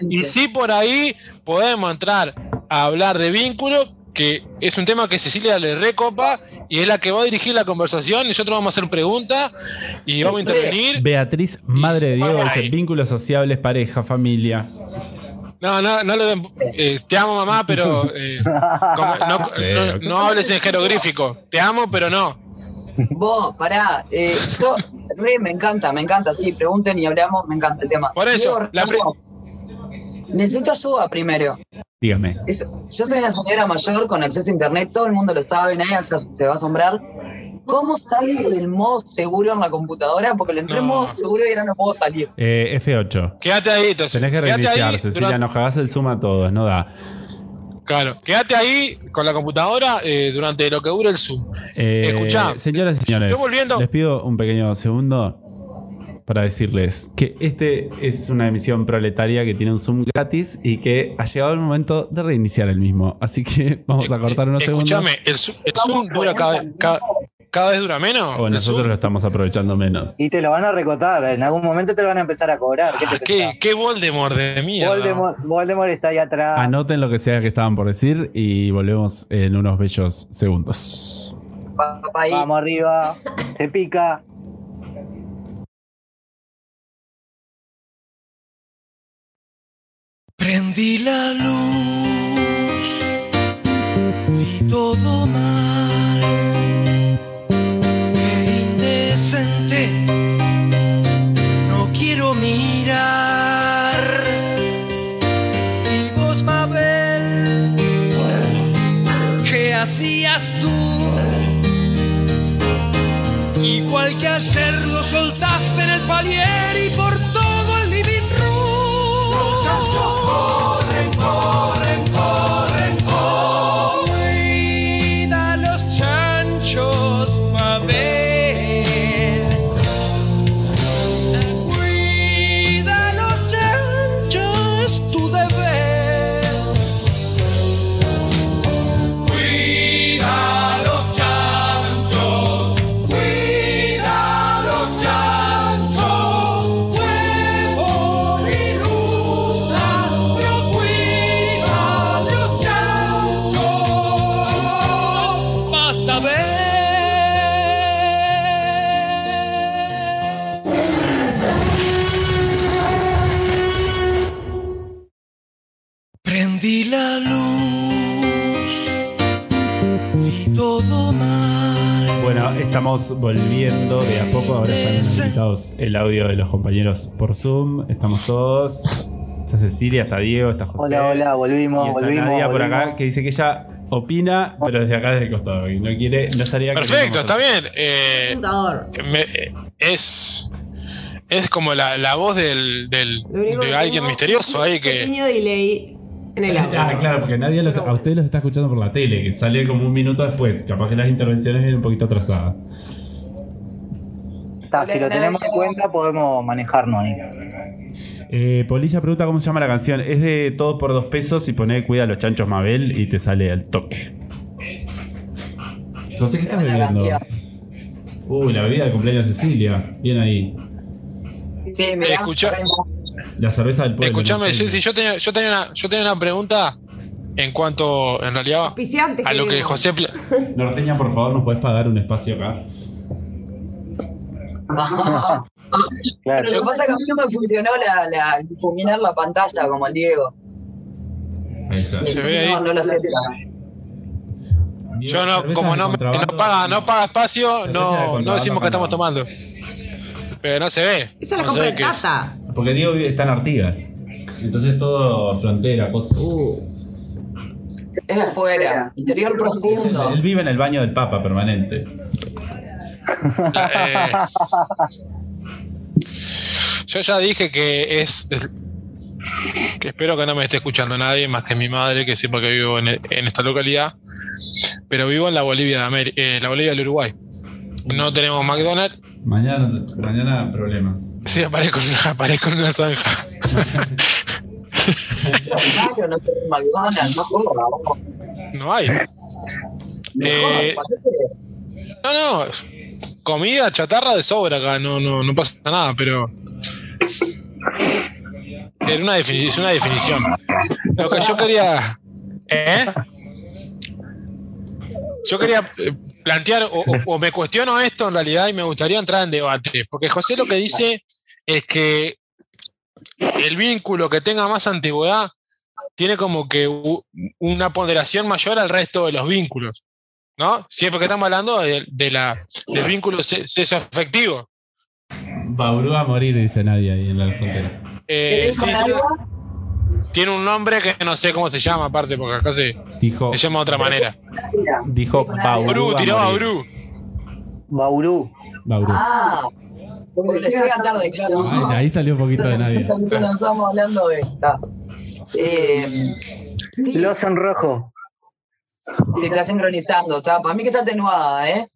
[SPEAKER 5] y sí por ahí podemos entrar a hablar de vínculo, que es un tema que Cecilia le recopa y es la que va a dirigir la conversación y nosotros vamos a hacer preguntas y vamos a intervenir.
[SPEAKER 3] Beatriz, madre de Diego, dice vínculos sociables, pareja, familia.
[SPEAKER 5] No, no, no le den. eh, te amo, mamá, pero. eh, como- no,
[SPEAKER 3] Sí,
[SPEAKER 5] no- no hables en jeroglífico. Te amo, pero no.
[SPEAKER 6] Vos, pará, eh, yo, re, me encanta, me encanta, sí, pregunten y hablamos, me encanta el tema.
[SPEAKER 5] Por eso,
[SPEAKER 6] Diego,
[SPEAKER 5] la
[SPEAKER 6] necesito ayuda primero.
[SPEAKER 3] Dígame.
[SPEAKER 6] Es- yo soy una señora mayor con acceso a internet, todo el mundo lo sabe, nadie se, se va a asombrar. ¿Cómo salgo del modo seguro en la computadora? Porque lo entré en modo seguro y ahora no puedo salir.
[SPEAKER 3] Eh, F8.
[SPEAKER 5] Quédate ahí, entonces.
[SPEAKER 3] Tenés que
[SPEAKER 5] quédate
[SPEAKER 3] reiniciar,
[SPEAKER 5] ahí
[SPEAKER 3] Cecilia,
[SPEAKER 5] durante-
[SPEAKER 3] nos cagás el zoom a todos, no da.
[SPEAKER 5] Claro, quédate ahí con la computadora eh, durante lo que dure el Zoom.
[SPEAKER 3] Eh,
[SPEAKER 5] Escuchá,
[SPEAKER 3] señoras y señores,
[SPEAKER 5] yo volviendo-
[SPEAKER 3] les pido un pequeño segundo para decirles que este es una emisión proletaria que tiene un Zoom gratis y que ha llegado el momento de reiniciar el mismo. Así que vamos a cortar unos segundos.
[SPEAKER 5] Escúchame, el, Zoom- el Zoom dura cada, cada, cada vez dura menos.
[SPEAKER 3] O nosotros lo estamos aprovechando menos.
[SPEAKER 4] Y te lo van a recotar, en algún momento te lo van a empezar a cobrar. ¿Qué te
[SPEAKER 5] Ah, ¿Qué, qué Voldemort de mierda.
[SPEAKER 4] Voldemort, Voldemort está ahí atrás.
[SPEAKER 3] Anoten lo que sea que estaban por decir y volvemos en unos bellos segundos.
[SPEAKER 4] Vamos arriba, se pica.
[SPEAKER 1] Prendí la luz, vi todo mal.
[SPEAKER 3] Estamos volviendo de a poco. Ahora están habilitados el audio de los compañeros por Zoom. Estamos todos. Está Cecilia, está Diego, está José.
[SPEAKER 4] Hola, hola, volvimos,
[SPEAKER 3] Y está
[SPEAKER 4] volvimos.
[SPEAKER 3] Nadia por
[SPEAKER 4] volvimos.
[SPEAKER 3] acá que dice que ella opina, pero desde acá desde el costado. Y no quiere, no estaría
[SPEAKER 5] Perfecto, está bien. Eh, me- eh, es, es como la, la voz del, del- de alguien
[SPEAKER 7] tengo
[SPEAKER 5] misterioso ahí
[SPEAKER 7] un
[SPEAKER 5] que.
[SPEAKER 7] pequeño delay en el audio.
[SPEAKER 3] Ah, claro, porque nadie los, a ustedes los está escuchando por la tele, que sale como un minuto después. Capaz que las intervenciones vienen un poquito atrasadas.
[SPEAKER 4] Está, si lo tenemos en cuenta, podemos manejarnos ahí.
[SPEAKER 3] Eh, Polilla pregunta cómo se llama la canción. Es de todo por dos pesos y pone cuida a los chanchos Mabel y te sale al toque. José, ¿qué estás bebiendo? Uy, la bebida de cumpleaños de Cecilia. Bien ahí.
[SPEAKER 6] Sí, acá hay más.
[SPEAKER 3] La cerveza del pueblo.
[SPEAKER 5] Escuchame, yo tenía, yo, tenía una, yo tenía una pregunta en cuanto, en realidad, a lo que. José. pla-
[SPEAKER 3] Norteña, por favor, ¿nos puedes pagar un espacio acá?
[SPEAKER 4] Claro.
[SPEAKER 6] Pero lo que pasa es que a mí no me funcionó la, la difuminar la pantalla como el Diego.
[SPEAKER 3] Ahí está.
[SPEAKER 5] Se ve ahí.
[SPEAKER 6] No, no lo sé.
[SPEAKER 3] Diego,
[SPEAKER 5] Yo no, como
[SPEAKER 3] de
[SPEAKER 5] no, no paga, no paga espacio,
[SPEAKER 3] de
[SPEAKER 5] no, no decimos que estamos tomando. Pero no se ve.
[SPEAKER 7] Esa la
[SPEAKER 5] no
[SPEAKER 7] compra
[SPEAKER 5] es.
[SPEAKER 7] Tata.
[SPEAKER 3] Porque Diego está en Artigas. Entonces todo frontera, cosas.
[SPEAKER 7] Uh,
[SPEAKER 6] Es afuera, interior profundo.
[SPEAKER 3] Él vive en el baño del Papa permanente.
[SPEAKER 5] Eh, yo ya dije que es. Que espero que no me esté escuchando nadie más que mi madre, que sepa que vivo en, en esta localidad. Pero vivo en la Bolivia de Ameri- eh, la Bolivia del Uruguay. No tenemos McDonald's.
[SPEAKER 3] Mañana, mañana problemas.
[SPEAKER 5] Sí, aparezco en una, aparezco en una zanja.
[SPEAKER 6] Claro, no
[SPEAKER 5] hay.
[SPEAKER 6] No
[SPEAKER 5] Eh, No, no. Comida chatarra de sobra acá, no, no, no pasa nada, pero. Era una, es una definición. Lo que yo quería. ¿Eh? Yo quería eh, plantear, o, o- o me cuestiono esto en realidad y me gustaría entrar en debate, porque José lo que dice es que el vínculo que tenga más antigüedad tiene como que u- una ponderación mayor al resto de los vínculos. ¿no? Siempre que estamos hablando de, de la, del vínculo se- sexo-afectivo.
[SPEAKER 3] Bauru a morir, dice nadie ahí en la frontera.
[SPEAKER 5] Eh,
[SPEAKER 6] ¿Querés
[SPEAKER 5] sí, tiene, un nombre que no sé cómo se llama, aparte, porque acá se,
[SPEAKER 3] Dijo,
[SPEAKER 5] se llama de otra manera.
[SPEAKER 3] dijo Bauru. A
[SPEAKER 5] tiró. Bru.
[SPEAKER 4] Bauru.
[SPEAKER 3] Bauru.
[SPEAKER 6] Ah, porque le llega tarde, claro.
[SPEAKER 3] Ay, ahí salió un poquito de nadie.
[SPEAKER 6] Estamos hablando de esta. Eh,
[SPEAKER 4] Los en rojo.
[SPEAKER 6] se está sincronizando. Está, para mí que está atenuada, ¿eh?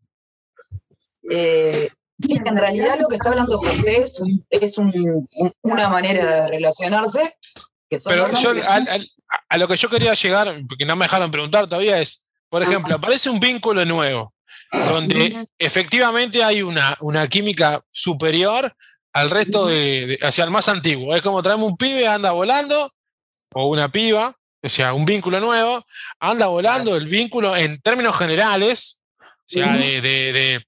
[SPEAKER 6] Eh, sí, en realidad lo que está hablando José es un- un- una manera de relacionarse.
[SPEAKER 5] Pero yo, a lo que yo quería llegar, porque no me dejaron preguntar todavía, es, por ejemplo, aparece un vínculo nuevo, donde efectivamente hay una, una química superior al resto de, de- hacia el más antiguo. Es como traemos un pibe, anda volando, o una piba, o sea, un vínculo nuevo, anda volando el vínculo en términos generales, o sea, de- de-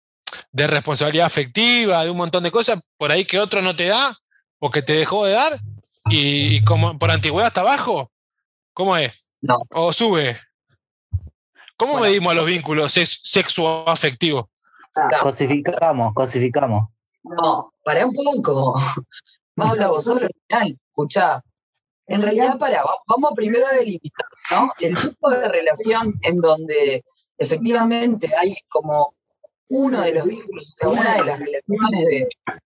[SPEAKER 5] de responsabilidad afectiva, de un montón de cosas, por ahí que otro no te da, o que te dejó de dar, y, y como por antigüedad hasta abajo, ¿cómo es?
[SPEAKER 6] No.
[SPEAKER 5] ¿O sube? ¿Cómo
[SPEAKER 6] Bueno.
[SPEAKER 5] medimos los vínculos sex- sexuo-afectivos?
[SPEAKER 6] Está.
[SPEAKER 4] Cosificamos, cosificamos.
[SPEAKER 6] No, para un poco. Habla vos solo al final. Escuchá. En realidad, para, va- vamos primero a delimitar, ¿no? El tipo de relación en donde efectivamente hay como uno de los vínculos, o sea, una de las relaciones de,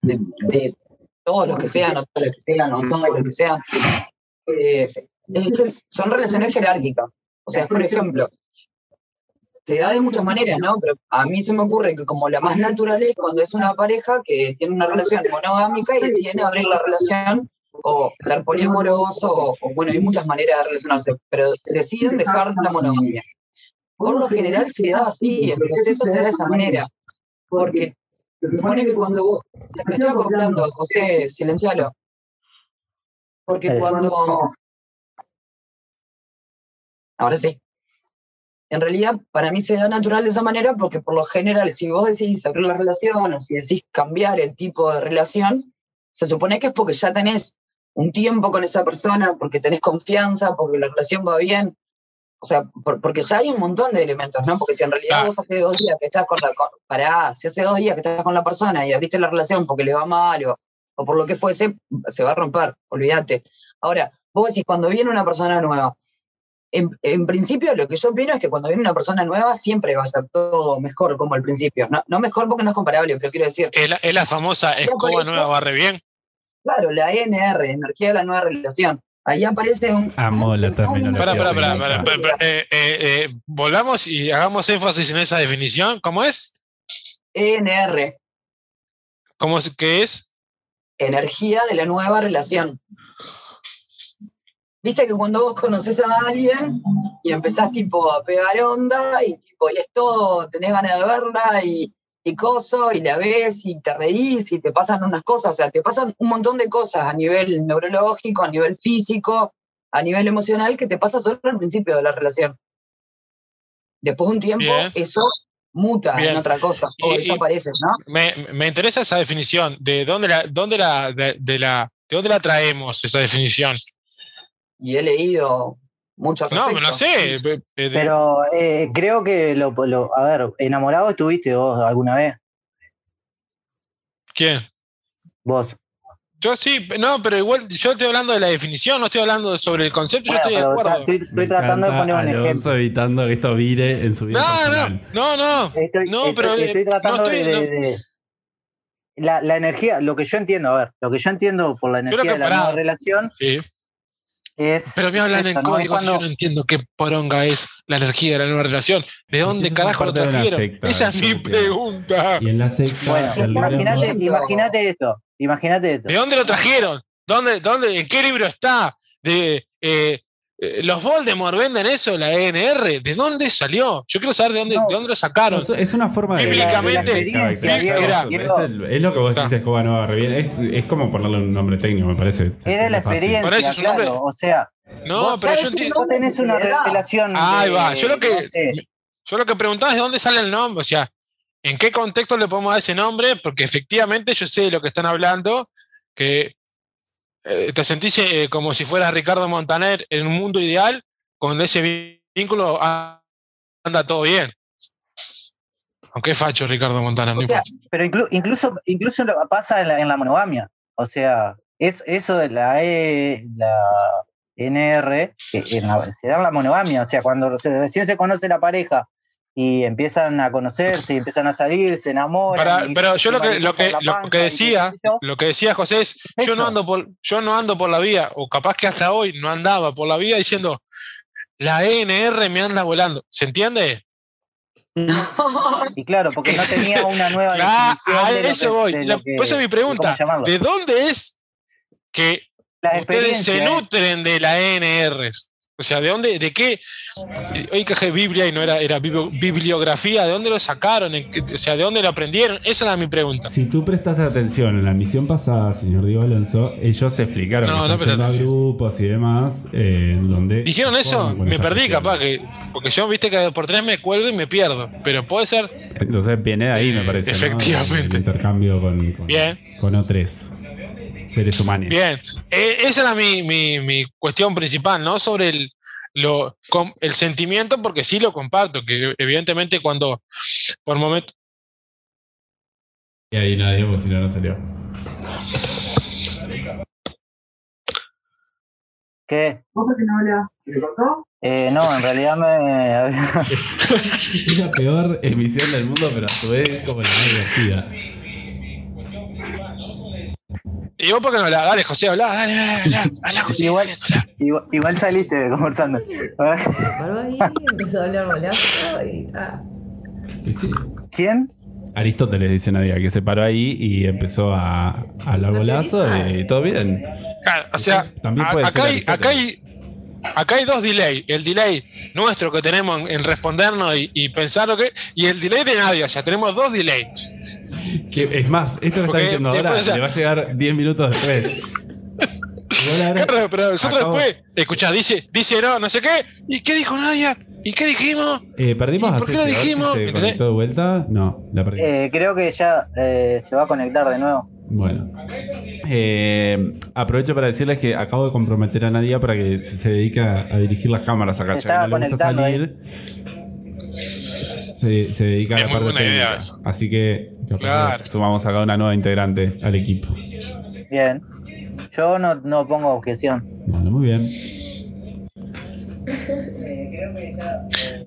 [SPEAKER 6] de- de todos los que sean, o todos los que sean, o todos los que sean, eh, son relaciones jerárquicas. O sea, por ejemplo, se da de muchas maneras, ¿no? Pero a mí se me ocurre que como la más natural es cuando es una pareja que tiene una relación monogámica y deciden abrir la relación o ser poliamoroso, o, o, bueno, hay muchas maneras de relacionarse, pero deciden dejar la monogamia. Por lo general se da así, el proceso se da de esa manera, porque se supone que cuando vos, me estoy acoplando, José, silencialo, porque
[SPEAKER 4] Eh.
[SPEAKER 6] cuando, ahora sí, en realidad para mí se da natural de esa manera porque por lo general si vos decís abrir la relación o si decís cambiar el tipo de relación, se supone que es porque ya tenés un tiempo con esa persona, porque tenés confianza, porque la relación va bien. O sea, por- porque ya hay un montón de elementos, ¿no? Porque si en realidad vos hace dos días que estás con la. Con, pará, si hace dos días que estás con la persona y abriste la relación porque le va mal o, o por lo que fuese, se va a romper, olvídate. Ahora, vos decís, cuando viene una persona nueva, en, en principio lo que yo opino es que cuando viene una persona nueva siempre va a ser todo mejor como al principio. No, no mejor porque no es comparable, pero quiero decir,
[SPEAKER 5] Es la, es la famosa escoba nueva barre bien.
[SPEAKER 6] claro, la ENR, energía de la nueva relación. Ahí aparece un.
[SPEAKER 3] Amo la terminología.
[SPEAKER 5] Espera, eh, eh, eh, volvamos y hagamos énfasis en esa definición. ¿Cómo es?
[SPEAKER 6] ENR,
[SPEAKER 5] ¿Cómo es? ¿Qué es?
[SPEAKER 6] energía de la nueva relación. Viste que cuando vos conoces a alguien y empezás tipo a pegar onda y tipo, y es todo, tenés ganas de verla y, y coso, y la ves y te reís y te pasan unas cosas, o sea, te pasan un montón de cosas a nivel neurológico, a nivel físico, a nivel emocional, que te pasa solo al principio de la relación. Después de un tiempo,
[SPEAKER 5] Bien.
[SPEAKER 6] eso muta
[SPEAKER 5] Bien.
[SPEAKER 6] en otra cosa, o
[SPEAKER 5] Y-
[SPEAKER 6] ¿no?
[SPEAKER 5] Me, me interesa esa definición. ¿De dónde la, dónde la, de, de la, de dónde la traemos, esa definición?
[SPEAKER 6] Y he leído mucho al
[SPEAKER 5] No, no sé.
[SPEAKER 4] Pero eh, creo que lo, lo- A ver, enamorado estuviste vos alguna vez.
[SPEAKER 5] ¿Quién?
[SPEAKER 4] Vos.
[SPEAKER 5] Yo sí, no, pero igual yo estoy hablando de la definición, no estoy hablando sobre el concepto,
[SPEAKER 4] Bueno,
[SPEAKER 5] yo estoy de acuerdo.
[SPEAKER 4] estoy, tratando de poner un
[SPEAKER 3] Alonso
[SPEAKER 4] ejemplo.
[SPEAKER 3] evitando que esto vire en su vida
[SPEAKER 5] No, no,
[SPEAKER 3] personal.
[SPEAKER 5] no, no.
[SPEAKER 4] Estoy,
[SPEAKER 5] No,
[SPEAKER 4] estoy-
[SPEAKER 5] pero, eh,
[SPEAKER 4] estoy tratando
[SPEAKER 5] no estoy-
[SPEAKER 4] de,
[SPEAKER 5] no.
[SPEAKER 4] de- de- la, la energía, lo que yo entiendo, a ver, lo que yo entiendo por la energía de la nueva relación
[SPEAKER 5] Sí.
[SPEAKER 4] Es.
[SPEAKER 5] Pero me hablan en
[SPEAKER 4] eso, ¿no? Es
[SPEAKER 5] códigos y
[SPEAKER 4] cuando-
[SPEAKER 5] yo no entiendo qué poronga es la energía de la nueva relación. ¿De dónde carajo lo trajeron?
[SPEAKER 3] secta,
[SPEAKER 5] Esa es mi pregunta.
[SPEAKER 3] Y en la secta,
[SPEAKER 4] Bueno, imagínate, imagínate esto, imagínate esto.
[SPEAKER 5] ¿De dónde lo trajeron? ¿Dónde, dónde, ¿En qué libro está? De, eh, ¿Los Voldemort venden eso, la ENR? ¿De dónde salió? Yo quiero saber de dónde,
[SPEAKER 4] No.
[SPEAKER 5] de dónde lo sacaron.
[SPEAKER 3] Es una forma de.
[SPEAKER 5] Bíblicamente,
[SPEAKER 3] es, lo que vos decís, escoba nueva. Es, es como ponerle un nombre técnico, me parece.
[SPEAKER 4] Es de la experiencia,
[SPEAKER 5] Por eso es un
[SPEAKER 4] claro.
[SPEAKER 5] nombre-
[SPEAKER 4] O sea,
[SPEAKER 5] No,
[SPEAKER 4] vos,
[SPEAKER 5] pero yo entiendo.
[SPEAKER 4] vos tenés una relación.
[SPEAKER 5] Ahí
[SPEAKER 4] de-
[SPEAKER 5] va. Yo lo que,
[SPEAKER 4] no sé,
[SPEAKER 5] yo lo que preguntaba es de dónde sale el nombre. O sea, ¿en qué contexto le podemos dar ese nombre? Porque efectivamente yo sé de lo que están hablando, que eh, te sentís eh, como si fueras Ricardo Montaner en un mundo ideal, con ese vínculo anda todo bien. Aunque es facho Ricardo Montaner,
[SPEAKER 6] O sea,
[SPEAKER 4] pero inclu- incluso, incluso pasa en la, en la monogamia. O sea, es, eso de la, e, la NR que en la- se da en la monogamia. O sea, cuando recién se conoce la pareja y empiezan a conocerse y empiezan a salir, se enamoran.
[SPEAKER 5] Para- pero yo lo que, lo que,
[SPEAKER 4] la
[SPEAKER 5] lo que decía, lo que decía José es, yo no ando por, yo no ando por la vía, o capaz que hasta hoy no andaba por la vía diciendo la ENR me anda volando. ¿Se entiende?
[SPEAKER 4] Y claro, porque no tenía una nueva definición
[SPEAKER 5] a
[SPEAKER 4] de
[SPEAKER 5] eso
[SPEAKER 4] que-
[SPEAKER 5] voy.
[SPEAKER 4] de
[SPEAKER 5] La-
[SPEAKER 4] que-
[SPEAKER 5] es mi pregunta. ¿De dónde es que
[SPEAKER 4] La
[SPEAKER 5] ustedes se
[SPEAKER 4] ¿eh?
[SPEAKER 5] nutren de la ENR? O sea, ¿de dónde, de qué? Hoy que Biblia y no era, era bibli- bibliografía, ¿de dónde lo sacaron? ¿En qué- O sea, ¿de dónde lo aprendieron? Esa era mi pregunta.
[SPEAKER 3] Si tú prestaste atención en la misión pasada, señor Diego Alonso, ellos explicaron
[SPEAKER 5] No, no
[SPEAKER 3] grupos y demás, eh, donde...
[SPEAKER 5] ¿Dijeron eso? Me perdí, capaz que. Porque yo, viste que por tres me cuelgo y me pierdo. Pero puede ser.
[SPEAKER 3] Entonces viene de ahí, me parece. ¿no?
[SPEAKER 5] Efectivamente.
[SPEAKER 3] El, intercambio con, con,
[SPEAKER 5] Bien.
[SPEAKER 3] con otros seres humanos.
[SPEAKER 5] Bien. Eh, esa era mi, mi- mi cuestión principal, ¿no? Sobre el, lo, com- el sentimiento, porque sí lo comparto, que evidentemente cuando por momento.
[SPEAKER 3] Y ahí nadie, porque si no, no salió.
[SPEAKER 4] ¿Qué?
[SPEAKER 6] ¿Vos por qué no hablas? ¿Se cortó?
[SPEAKER 4] Eh, no, en realidad me.
[SPEAKER 3] Es la peor emisión del mundo, pero a su vez como la más divertida.
[SPEAKER 5] ¿Y vos por qué no hablas? Dale, José, habla, dale, dale, habla, habla, José.
[SPEAKER 4] Igual-
[SPEAKER 5] dale,
[SPEAKER 4] igual, igual saliste conversando.
[SPEAKER 7] Paró ahí, empezó a hablar bolazo y.
[SPEAKER 3] Y sí.
[SPEAKER 4] ¿Quién?
[SPEAKER 3] Aristóteles dice Nadia, que se paró ahí y empezó a, a hablar bolazo y todo bien.
[SPEAKER 5] Claro, o sea,
[SPEAKER 3] También puede
[SPEAKER 5] acá,
[SPEAKER 3] ser
[SPEAKER 5] hay, acá, hay, acá hay dos delay. El delay nuestro que tenemos en, en respondernos y, y pensar lo que. Y el delay de nadie. O sea, tenemos dos delays.
[SPEAKER 3] Que, es más, esto que está diciendo ahora
[SPEAKER 5] ya-
[SPEAKER 3] le va a llegar 10 minutos después. Ahora-
[SPEAKER 5] Claro, pero nosotros
[SPEAKER 3] acabo-
[SPEAKER 5] después, escuchá, dice, dice no, no sé qué. ¿Y qué dijo Nadia? ¿Y qué dijimos?
[SPEAKER 3] Eh, perdimos
[SPEAKER 5] ¿Y
[SPEAKER 3] a
[SPEAKER 5] por qué lo dijimos?
[SPEAKER 3] ¿Se de vuelta? No, la perdimos.
[SPEAKER 4] Eh, creo que ya eh, se va a conectar de nuevo.
[SPEAKER 3] Bueno. Eh, aprovecho para decirles que acabo de comprometer a Nadia para que se, dedique a, a dirigir las cámaras acá.
[SPEAKER 4] Se
[SPEAKER 3] ya que no le gusta salir. Se, se dedica a la parte técnica. Así que
[SPEAKER 5] Claro.
[SPEAKER 3] sumamos acá una nueva integrante al equipo.
[SPEAKER 4] Bien. Yo no, no pongo objeción.
[SPEAKER 3] Bueno, muy bien.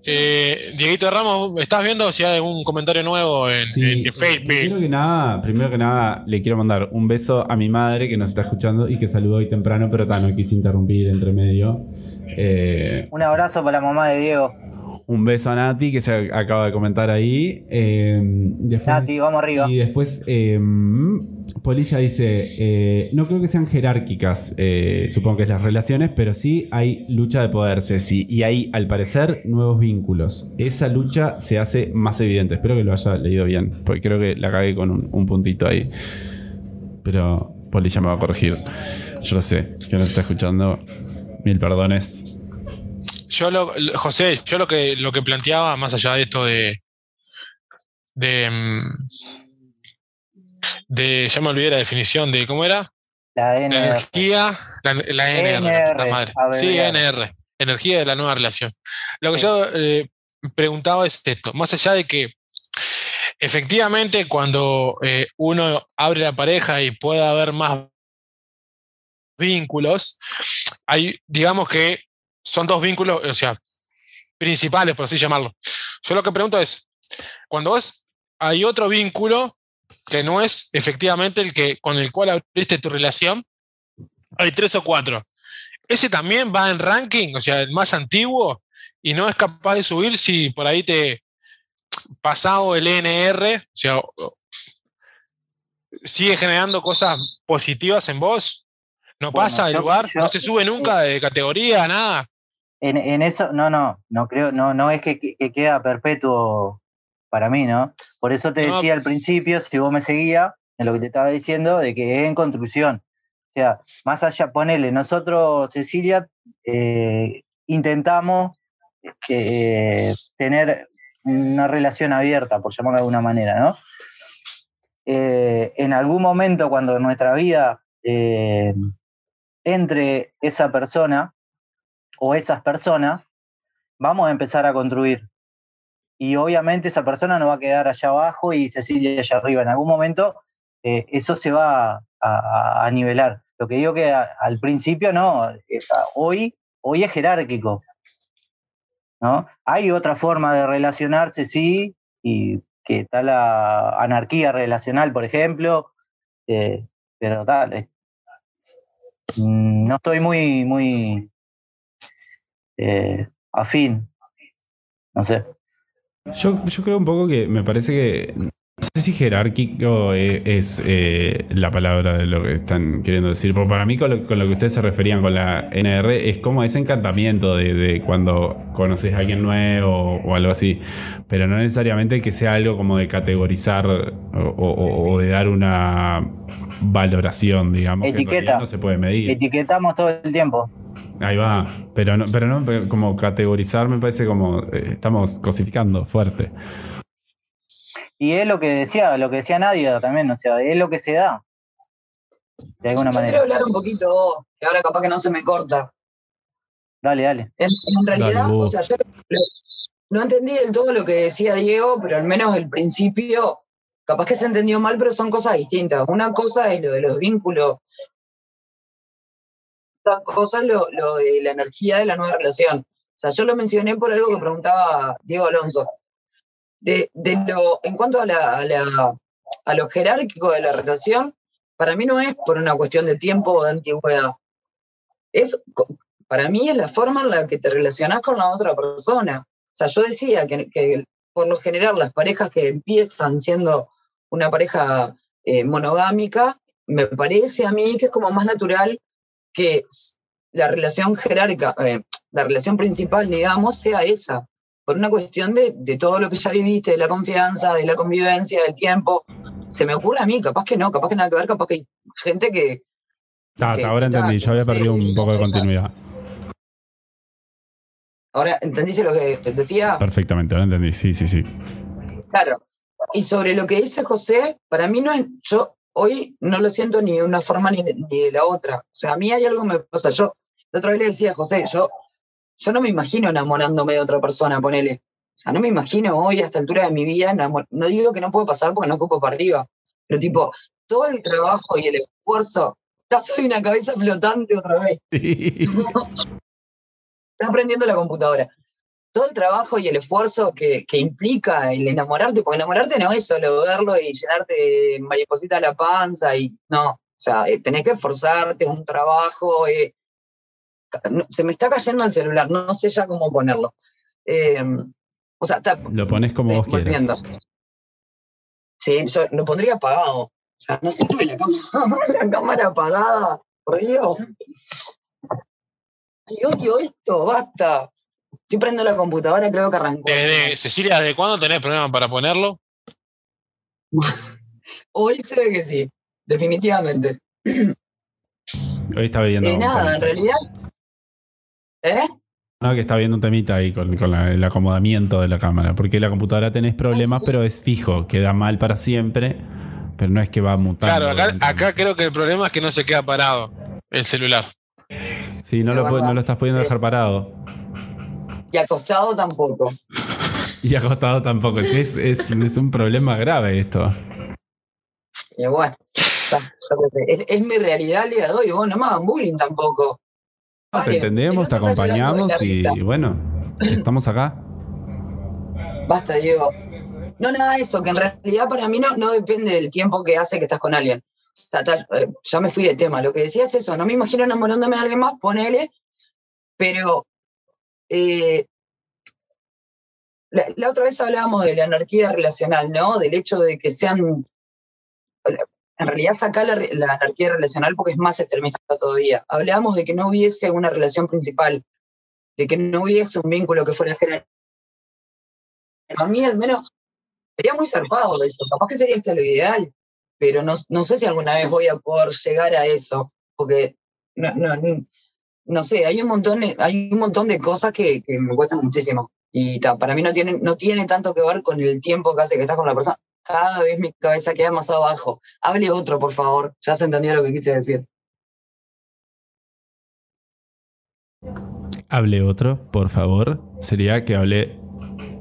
[SPEAKER 5] Eh, Dieguito Ramos, ¿estás viendo si hay algún comentario nuevo en,
[SPEAKER 3] Sí,
[SPEAKER 5] en Facebook?
[SPEAKER 3] primero que nada, primero que nada, le quiero mandar un beso a mi madre que nos está escuchando y que saludó hoy temprano, pero ta, no quise interrumpir entre medio. Eh,
[SPEAKER 4] Un abrazo para la mamá de Diego.
[SPEAKER 3] Un beso a Nati que se acaba de comentar ahí. Eh, después-
[SPEAKER 4] Nati, vamos arriba.
[SPEAKER 3] Y después, eh, Polilla dice: eh, No creo que sean jerárquicas, eh, supongo que es las relaciones, pero sí hay lucha de poder, Ceci. Y hay, al parecer, nuevos vínculos. Esa lucha se hace más evidente. Espero que lo haya leído bien, porque creo que la cagué con un, un puntito ahí. Pero Polilla me va a corregir. Yo lo sé, que nos está escuchando. Mil perdones.
[SPEAKER 5] Yo lo, José, yo lo que lo que planteaba, más allá de esto de. de. mm, de ya me olvidé la definición de cómo era.
[SPEAKER 4] La
[SPEAKER 5] La
[SPEAKER 4] N.
[SPEAKER 5] energía, la, la NR, la puta
[SPEAKER 4] NR,
[SPEAKER 5] madre. Sí. NR, energía de la nueva relación. Lo que
[SPEAKER 4] Sí.
[SPEAKER 5] yo eh, preguntaba es esto, más allá de que efectivamente cuando eh, uno abre la pareja y pueda haber más vínculos, hay, digamos que son dos vínculos, o sea, principales, por así llamarlo. Yo lo que pregunto es, cuando vos hay otro vínculo que no es efectivamente el que con el cual abriste tu relación, hay tres o cuatro. Ese también va en ranking, o sea, el más antiguo, y no es capaz de subir si por ahí te pasado el NR, o sea, sigue generando cosas positivas en vos. No
[SPEAKER 4] Bueno,
[SPEAKER 5] pasa de lugar,
[SPEAKER 4] yo-
[SPEAKER 5] no se sube nunca de categoría, nada.
[SPEAKER 4] En, en eso, no, no, no creo, no, no es que, que queda perpetuo para mí, ¿no? Por eso te
[SPEAKER 5] No.
[SPEAKER 4] decía al principio, si vos me seguías, en lo que te estaba diciendo, de que es en construcción. O sea, más allá, ponele, nosotros, Cecilia, eh, intentamos eh, tener una relación abierta, por llamarlo de alguna manera, ¿no? Eh, en algún momento, cuando nuestra vida entre esa persona o esas personas, vamos a empezar a construir. Y obviamente esa persona no va a quedar allá abajo y Cecilia allá arriba. En algún momento eh, eso se va a, nivelar. Lo que digo que al principio no, eh, hoy, hoy es jerárquico. ¿no? Hay otra forma de relacionarse, sí, y que está la anarquía relacional, por ejemplo, eh, pero tal, mm, no estoy muy, muy eh, afín, no sé.
[SPEAKER 3] Yo, yo creo un poco que me parece que. No sé si jerárquico es, es, eh, la palabra de lo que están queriendo decir. Porque para mí, con lo, con lo que ustedes se referían con la NR, es como ese encantamiento de, de cuando conoces a alguien nuevo o algo así. Pero no necesariamente que sea algo como de categorizar o, o- o de dar una valoración, digamos. que
[SPEAKER 4] Etiqueta.
[SPEAKER 3] realidad no se puede medir.
[SPEAKER 4] Etiquetamos todo el tiempo.
[SPEAKER 3] Ahí va. Pero no, pero no como categorizar me parece como. eh, estamos cosificando fuerte.
[SPEAKER 4] Y es lo que decía, lo que decía Nadia también, o sea, es lo que se da. De alguna
[SPEAKER 6] Yo quiero
[SPEAKER 4] manera.
[SPEAKER 6] hablar un poquito, que ahora capaz que no se me corta.
[SPEAKER 4] Dale, dale.
[SPEAKER 6] En, en realidad,
[SPEAKER 3] Dale, vos.
[SPEAKER 6] o sea, yo no entendí del todo lo que decía Diego, pero al menos el principio, capaz que se entendió mal, pero son cosas distintas. Una cosa es lo de los vínculos, otra cosa es lo, lo de la energía de la nueva relación. O sea, yo lo mencioné por algo que preguntaba Diego Alonso. De, de lo, en cuanto a, la, a, lo jerárquico de la relación, para mí no es por una cuestión de tiempo o de antigüedad. Es, para mí es la forma en la que te relacionás con la otra persona. O sea, yo decía que, que por lo general las parejas que empiezan siendo una pareja eh, monogámica, me parece a mí que es como más natural que la relación jerárquica, eh, la relación principal, digamos, sea esa, por una cuestión de, de todo lo que ya viviste, de la confianza, de la convivencia, del tiempo. Se me ocurre a mí, capaz que no, capaz que nada que ver, capaz que hay gente que,
[SPEAKER 3] Ah,
[SPEAKER 6] que-
[SPEAKER 3] ahora entendí, yo había perdido un poco de continuidad.
[SPEAKER 6] Ahora, ¿entendiste lo que decía?
[SPEAKER 3] Perfectamente, ahora entendí, sí, sí, sí.
[SPEAKER 6] Claro. Y sobre lo que dice José, para mí no es, yo hoy no lo siento ni de una forma ni, ni de la otra. O sea, a mí hay algo que me pasa. Yo, la otra vez le decía a José, yo, yo no me imagino enamorándome de otra persona, ponele. O sea, no me imagino hoy, a esta altura de mi vida, enamor- no digo que no puede pasar porque no ocupo para arriba, pero tipo, todo el trabajo y el esfuerzo, ya soy una cabeza flotante otra vez.
[SPEAKER 3] Sí.
[SPEAKER 6] Está aprendiendo la computadora. Todo el trabajo y el esfuerzo que, que implica el enamorarte, porque enamorarte no es solo verlo y llenarte de mariposita la panza y no. O sea, eh, tenés que esforzarte, es un trabajo. eh, se me está cayendo el celular, no sé ya cómo ponerlo. Eh, o sea, está
[SPEAKER 3] Lo pones como
[SPEAKER 6] eh,
[SPEAKER 3] vos quieras.
[SPEAKER 6] Sí, yo lo pondría apagado. O sea, no sé, tuve la cámara, la cámara apagada. Por Dios. Ay, odio esto, basta. Estoy prendo la computadora, creo que arrancó.
[SPEAKER 5] Desde, Cecilia, ¿desde cuándo tenés problemas para ponerlo?
[SPEAKER 6] Hoy se ve que sí, definitivamente.
[SPEAKER 3] Hoy está viendo.
[SPEAKER 6] Y
[SPEAKER 3] un
[SPEAKER 6] nada, en realidad. ¿Eh?
[SPEAKER 3] No, que está viendo un temita ahí con, con la- el acomodamiento de la cámara. Porque la computadora tenés problemas,
[SPEAKER 6] sí.
[SPEAKER 3] pero es fijo, queda mal para siempre. Pero no es que va mutando.
[SPEAKER 5] Claro, acá, creo que el problema es que no se queda parado el celular.
[SPEAKER 3] Sí, no lo, no lo estás pudiendo
[SPEAKER 6] Sí.
[SPEAKER 3] dejar parado.
[SPEAKER 6] Y acostado tampoco.
[SPEAKER 3] Y acostado tampoco. Es, es, es un problema grave esto.
[SPEAKER 6] Y bueno, es, es mi realidad el día de hoy. Vos no me hagan bullying tampoco.
[SPEAKER 3] Te entendemos, te acompañamos y bueno, estamos acá.
[SPEAKER 6] Basta, Diego. No, nada de esto, que en realidad para mí no, no depende del tiempo que hace que estás con alguien. Eh, ya me fui de tema. Lo que decía es eso, no me imagino enamorándome de alguien más, ponele, pero eh, la, la otra vez hablábamos de la anarquía relacional, ¿no? Del hecho de que sean. En realidad, sacar la, la anarquía relacional porque es más extremista todavía. Hablábamos de que no hubiese una relación principal, de que no hubiese un vínculo que fuera general. A mí, al menos, sería muy zarpado eso. Capaz que sería hasta lo ideal, pero no, no sé si alguna vez voy a poder llegar a eso, porque no, no, no, no sé, hay un montón hay un montón de cosas que, que me cuestan muchísimo. Y ta, para mí no tiene, no tiene tanto que ver con el tiempo que hace que estás con la persona. Cada vez mi cabeza queda más abajo. Hable otro, por favor. Ya se entendió lo que quise decir.
[SPEAKER 3] Hable otro, por favor. Sería que hable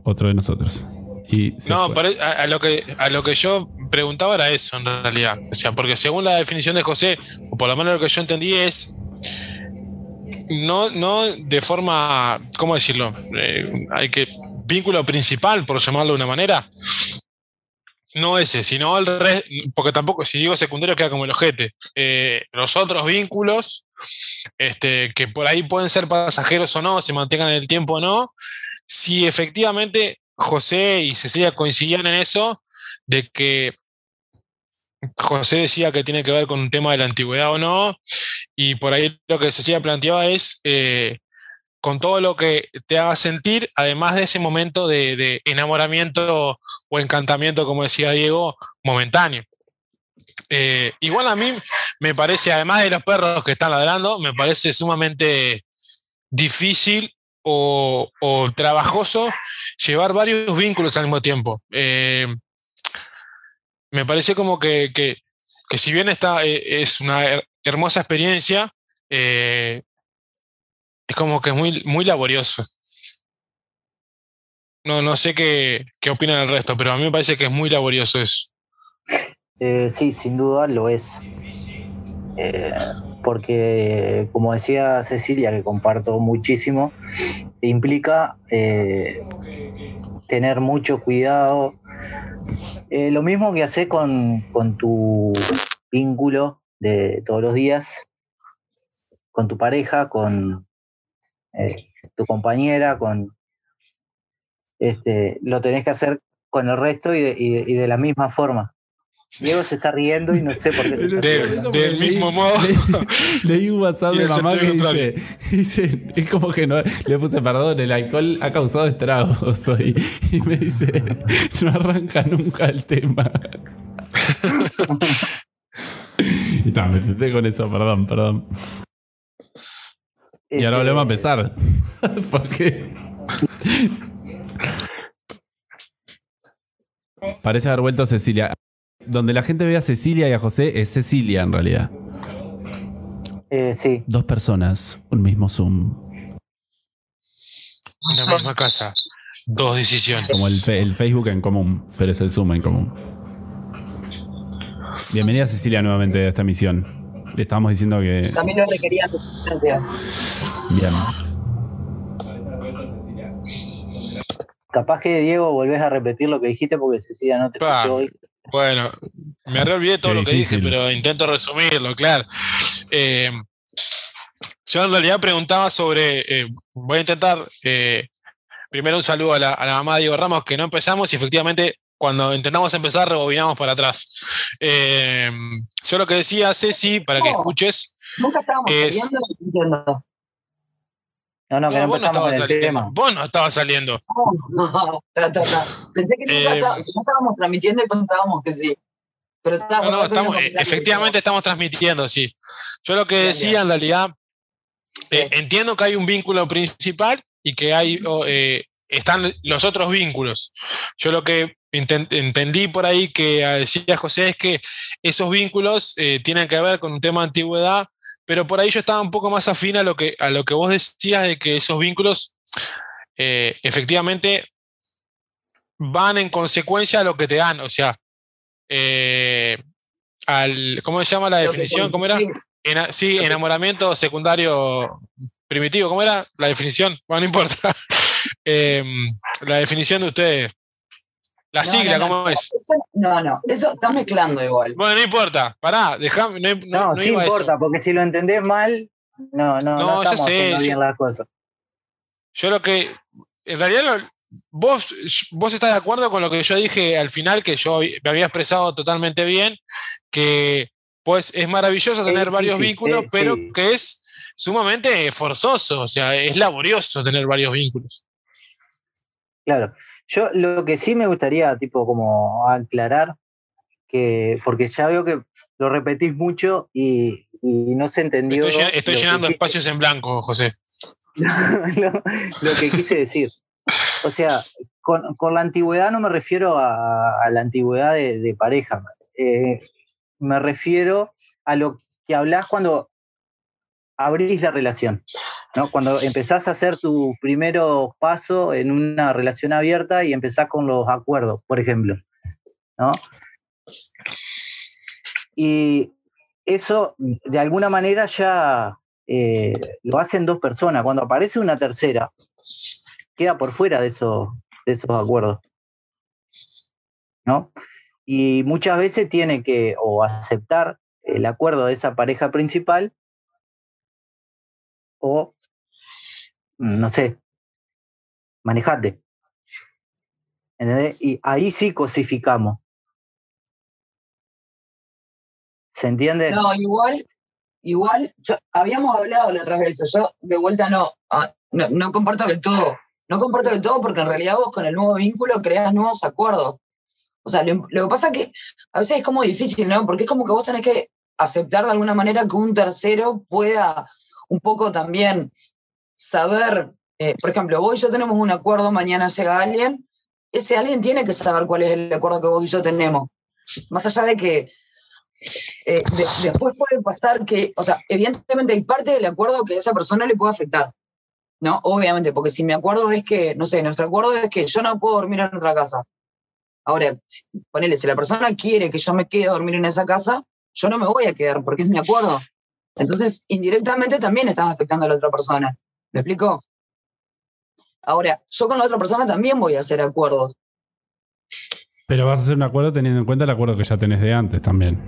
[SPEAKER 3] otro de nosotros. Y
[SPEAKER 5] No, a lo que, a lo que yo preguntaba era eso en realidad. O sea, porque según la definición de José, o por lo menos lo que yo entendí es, no, no de forma, ¿cómo decirlo? Eh, hay que, vínculo principal, por llamarlo de una manera, no ese, sino el resto, porque tampoco, si digo secundario queda como el ojete. Eh, los otros vínculos, este, que por ahí pueden ser pasajeros o no, se mantengan en el tiempo o no, si efectivamente José y Cecilia coincidían en eso, de que José decía que tiene que ver con un tema de la antigüedad o no, y por ahí lo que Cecilia planteaba es eh, con todo lo que te haga sentir, además de ese momento de, enamoramiento o encantamiento, como decía Diego, momentáneo. Eh, igual a mí me parece, además de los perros que están ladrando, me parece sumamente difícil o, trabajoso llevar varios vínculos al mismo tiempo. Eh, me parece como que, que- si bien está, eh, es una her- hermosa experiencia, es como que es muy, muy laborioso. No, no sé qué, qué opinan el resto, pero a mí me parece que es muy laborioso eso.
[SPEAKER 4] Eh, sí, sin duda lo es. Eh, porque, como decía Cecilia, que comparto muchísimo, implica eh, tener mucho cuidado. Lo mismo que haces con, con tu vínculo de todos los días, con tu pareja, con eh, tu compañera, con este, lo tenés que hacer con el resto y de, y de- y de la misma forma. Diego se está riendo y no sé por qué se está
[SPEAKER 5] De- del mismo modo.
[SPEAKER 3] Le- leí un WhatsApp de mamá que dice, dice, es como que no, le puse perdón, el alcohol ha causado estragos hoy. Y me dice, no arranca nunca el tema. y ta, me con eso, perdón, perdón. Y ahora volvemos a empezar. Porque. Parece haber vuelto Cecilia. donde la gente ve a Cecilia y a José es Cecilia en realidad.
[SPEAKER 4] Eh, sí,
[SPEAKER 3] Dos personas, un mismo Zoom.
[SPEAKER 5] En la misma casa. Dos decisiones.
[SPEAKER 3] Como el, el Facebook en común, pero es el Zoom en común. Bienvenida Cecilia nuevamente a esta misión. Le estábamos diciendo que.
[SPEAKER 6] También lo requerían tus circunstancias.
[SPEAKER 3] Bien.
[SPEAKER 4] capaz que Diego volvés a repetir lo que dijiste porque Cecilia no te escuchó hoy.
[SPEAKER 5] Bueno, me re olvidé todo
[SPEAKER 3] Qué
[SPEAKER 5] lo que dije, pero intento resumirlo, claro. Eh, yo en realidad preguntaba sobre, eh, voy a intentar, eh, primero un saludo a la, a la mamá de Diego Ramos, que no empezamos y efectivamente cuando intentamos empezar rebobinamos para atrás. Eh, yo lo que decía, Ceci, para que
[SPEAKER 6] No.
[SPEAKER 5] escuches,
[SPEAKER 6] Nunca estábamos
[SPEAKER 5] Es-
[SPEAKER 6] saliendo, no.
[SPEAKER 4] No, no, que no
[SPEAKER 5] vos no
[SPEAKER 4] empezamos
[SPEAKER 5] estabas
[SPEAKER 4] con el
[SPEAKER 5] saliendo.
[SPEAKER 4] tema.
[SPEAKER 5] Vos no estabas saliendo.
[SPEAKER 6] No, ta, ta, ta. Pensé que nunca
[SPEAKER 5] Eh,
[SPEAKER 6] no estábamos transmitiendo y contábamos que sí. Pero
[SPEAKER 5] No,
[SPEAKER 6] estábamos
[SPEAKER 5] no, estamos, eh, efectivamente estamos transmitiendo, sí. Yo lo que
[SPEAKER 6] Bien,
[SPEAKER 5] decía
[SPEAKER 6] bien.
[SPEAKER 5] en realidad, eh,
[SPEAKER 6] Sí.
[SPEAKER 5] entiendo que hay un vínculo principal y que hay eh, están los otros vínculos. Yo lo que entendí por ahí que ah, decía José es que esos vínculos eh, tienen que ver con un tema de antigüedad, pero por ahí yo estaba un poco más afín a lo que, a lo que vos decías de que esos vínculos eh, efectivamente van en consecuencia a lo que te dan. O sea, eh, al, ¿cómo se llama la definición? ¿Cómo era? Sí, enamoramiento secundario primitivo. ¿Cómo era la definición? Bueno, no importa. Em, la definición de ustedes. La
[SPEAKER 6] No,
[SPEAKER 5] sigla,
[SPEAKER 6] no, no,
[SPEAKER 5] ¿cómo
[SPEAKER 6] no,
[SPEAKER 5] es?
[SPEAKER 6] eso- No, no, eso estás mezclando igual.
[SPEAKER 5] Bueno, no importa. Pará, dejame. No, no-
[SPEAKER 4] No,
[SPEAKER 5] no
[SPEAKER 4] sí
[SPEAKER 5] iba a eso.
[SPEAKER 4] importa, porque si lo entendés mal, no, no, no, estamos
[SPEAKER 5] sé,
[SPEAKER 4] haciendo
[SPEAKER 5] yo-
[SPEAKER 4] bien las cosas.
[SPEAKER 5] Yo lo que. En realidad, lo- vos, vos estás de acuerdo con lo que yo dije al final, que yo me había expresado totalmente bien, que pues es maravilloso tener varios
[SPEAKER 4] difícil,
[SPEAKER 5] vínculos,
[SPEAKER 4] eh,
[SPEAKER 5] pero
[SPEAKER 4] sí.
[SPEAKER 5] que es sumamente forzoso, o sea, es laborioso tener varios vínculos.
[SPEAKER 4] Claro. Yo lo que sí me gustaría, tipo, como aclarar, que, porque ya veo que lo repetís mucho y, y no se entendió.
[SPEAKER 5] Estoy, llen- llenando
[SPEAKER 4] quise-
[SPEAKER 5] espacios en blanco, José.
[SPEAKER 4] lo, lo que quise decir. O sea, con, con la antigüedad no me refiero a, a la antigüedad de, de pareja. Eh, me refiero a lo que hablás cuando abrís la relación. ¿No? Cuando empezás a hacer tu primero paso en una relación abierta y empezás con los acuerdos, por ejemplo. ¿no? Y eso, de alguna manera, ya eh, lo hacen dos personas. Cuando aparece una tercera, queda por fuera de esos, de esos acuerdos. ¿No? Y muchas veces tiene que o aceptar el acuerdo de esa pareja principal o, no sé, manejate. ¿Entendés? Y ahí sí cosificamos. ¿Se entiende?
[SPEAKER 6] No, igual, igual, habíamos hablado la otra vez, yo de vuelta no, ah, no, no comparto del todo. No comparto del todo porque en realidad vos con el nuevo vínculo creas nuevos acuerdos. O sea, lo, lo que pasa es que a veces es como difícil, ¿no? Porque es como que vos tenés que aceptar de alguna manera que un tercero pueda un poco también saber, eh, por ejemplo, vos y yo tenemos un acuerdo, mañana llega alguien, ese alguien tiene que saber cuál es el acuerdo que vos y yo tenemos. Más allá de que eh, de- después puede pasar que, o sea, evidentemente hay parte del acuerdo que a esa persona le puede afectar, ¿no? Obviamente, porque si mi acuerdo es que, no sé, nuestro acuerdo es que yo no puedo dormir en otra casa. Ahora, ponele, si la persona quiere que yo me quede a dormir en esa casa, yo no me voy a quedar porque es mi acuerdo. Entonces, indirectamente también estás afectando a la otra persona. ¿Me explico? Ahora, yo con la otra persona también voy a hacer acuerdos.
[SPEAKER 3] Pero vas a hacer un acuerdo teniendo en cuenta el acuerdo que ya tenés de antes también.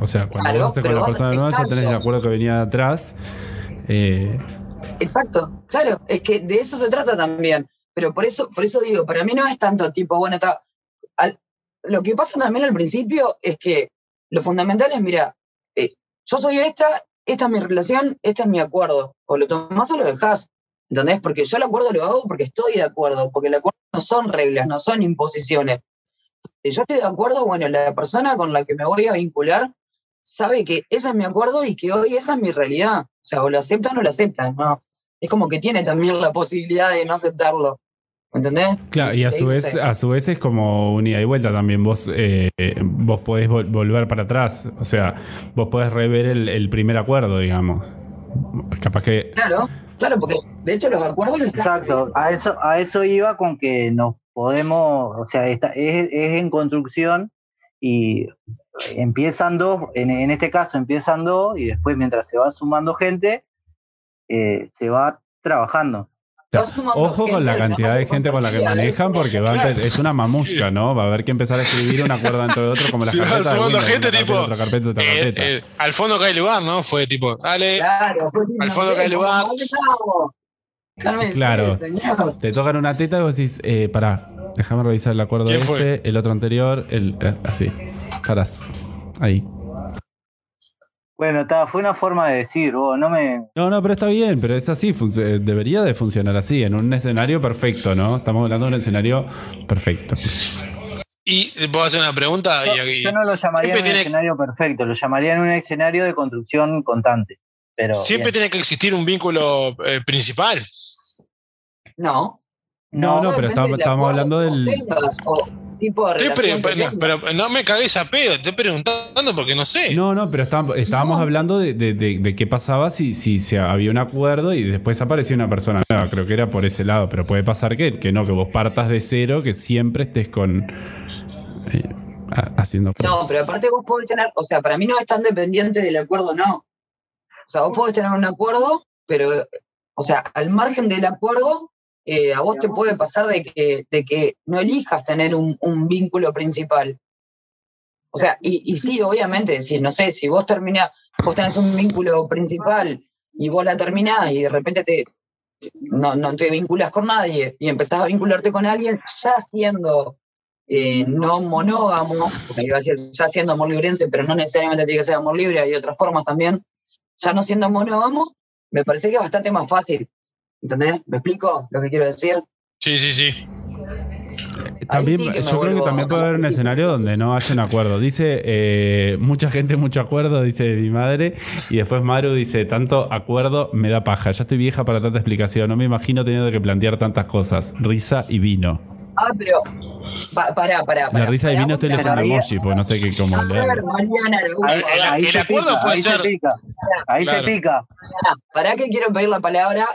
[SPEAKER 3] O sea, cuando
[SPEAKER 6] Claro,
[SPEAKER 3] haces con la
[SPEAKER 6] vas-
[SPEAKER 3] persona nueva, ya tenés el acuerdo que venía de atrás. Eh,
[SPEAKER 6] Exacto, claro, es que de eso se trata también. Pero por eso, por eso digo, para mí no es tanto tipo, bueno, está. al- lo que pasa también al principio es que lo fundamental es, mira, eh, yo soy esta, esta es mi relación, este es mi acuerdo. O lo tomás o lo dejás. ¿Entendés? Porque yo el acuerdo lo hago porque estoy de acuerdo, porque el acuerdo no son reglas, no son imposiciones. Si yo estoy de acuerdo, bueno, la persona con la que me voy a vincular sabe que ese es mi acuerdo y que hoy esa es mi realidad. O sea, o lo acepta o no lo acepta, ¿no? Es como que tiene también la posibilidad de no aceptarlo. ¿Me entendés?
[SPEAKER 3] Claro, y a su vez, a su vez es como un ida y vuelta también. Vos, eh, vos podés vol- volver para atrás. O sea, vos podés rever el, el primer acuerdo, digamos. Capaz que.
[SPEAKER 6] Claro, claro, porque de hecho los acuerdos
[SPEAKER 4] Exacto, a eso, a eso iba con que nos podemos, o sea, está, es, es en construcción y empiezan dos, en, en este caso empiezan dos y después mientras se va sumando gente, eh, se va trabajando.
[SPEAKER 3] O sea, ojo con la cantidad de gente con la que manejan, porque va a- es una mamusca, ¿no? Va a haber que empezar a escribir un acuerdo dentro de otro, como
[SPEAKER 5] vas
[SPEAKER 3] carpetas de
[SPEAKER 5] sumando
[SPEAKER 3] Windows,
[SPEAKER 5] gente,
[SPEAKER 3] una
[SPEAKER 5] tipo,
[SPEAKER 3] carpeta, otra carpeta, otra
[SPEAKER 5] Eh,
[SPEAKER 3] carpeta.
[SPEAKER 5] eh, al fondo cae lugar, ¿no? Fue tipo, dale.
[SPEAKER 6] Claro, fue tipo,
[SPEAKER 5] Al fondo hay lugar.
[SPEAKER 3] Claro.
[SPEAKER 6] señor.
[SPEAKER 3] Te tocan una teta y vos decís, eh, pará, déjame revisar el acuerdo
[SPEAKER 5] ¿Quién
[SPEAKER 3] este,
[SPEAKER 5] fue?
[SPEAKER 3] el otro anterior, el eh, así. Parás. Ahí.
[SPEAKER 4] Bueno, ta, fue una forma de decir, vos, no me...
[SPEAKER 3] No, no, pero está bien, pero es así, eh, debería de funcionar así, en un escenario perfecto, ¿no? Estamos hablando de un escenario perfecto.
[SPEAKER 5] Y puedo hacer una pregunta.
[SPEAKER 4] Yo,
[SPEAKER 5] y,
[SPEAKER 4] yo no lo llamaría en un
[SPEAKER 5] tiene-
[SPEAKER 4] escenario perfecto, lo llamaría en un escenario de construcción constante. Pero
[SPEAKER 5] siempre
[SPEAKER 4] bien.
[SPEAKER 5] tiene que existir un vínculo eh, principal.
[SPEAKER 6] No.
[SPEAKER 3] No, no, pero estamos, hablando del.
[SPEAKER 6] tengas, o tipo de relación
[SPEAKER 5] no, pero no me cagues a pedo, estoy preguntando porque no sé.
[SPEAKER 3] No, no, pero estábamos, estábamos
[SPEAKER 6] No.
[SPEAKER 3] hablando de, de- de- de qué pasaba si, si había un acuerdo y después apareció una persona nueva. Creo que era por ese lado, pero puede pasar que, que no, que vos partas de cero, que siempre estés con. eh, ha- haciendo.
[SPEAKER 6] No, pero aparte vos podés tener, o sea, para mí no es tan dependiente del acuerdo, no. O sea, vos podés tener un acuerdo, pero, o sea, al margen del acuerdo, eh, a vos te puede pasar de que, de que no elijas tener un, un vínculo principal. O sea, y, y sí, obviamente, si, no sé, si vos terminás, vos tenés un vínculo principal y vos la terminás y de repente te, no, no te vinculas con nadie y empezás a vincularte con alguien, ya siendo eh, no monógamo, porque iba a decir ya siendo amor librense, pero no necesariamente tiene que ser amor libre, hay otras formas también, ya no siendo monógamo, me parece que es bastante más fácil. ¿Entendés? ¿Me explico lo que quiero decir?
[SPEAKER 5] Sí, sí, sí.
[SPEAKER 3] También, yo creo que también puede haber un escenario donde no haya un acuerdo. Dice eh, mucha gente, mucho acuerdo, dice mi madre. Y después Maru dice, tanto acuerdo me da paja. Ya estoy vieja para tanta explicación. No me imagino teniendo que plantear tantas cosas. Risa y vino.
[SPEAKER 6] Ah, pero. Pa, pará, pará,
[SPEAKER 3] La risa vino estoy
[SPEAKER 6] porque-
[SPEAKER 3] leyendo
[SPEAKER 4] ahí-
[SPEAKER 3] emoji, porque no sé qué cómo
[SPEAKER 6] A ver. Mariana,
[SPEAKER 4] Ahí,
[SPEAKER 5] El-
[SPEAKER 4] ahí
[SPEAKER 5] el
[SPEAKER 4] se
[SPEAKER 5] acuerdo
[SPEAKER 4] pica,
[SPEAKER 5] puede
[SPEAKER 4] ahí
[SPEAKER 5] ser-
[SPEAKER 4] se pica. Ahí
[SPEAKER 5] Claro.
[SPEAKER 4] se pica.
[SPEAKER 6] pará, pará que quiero pedir la palabra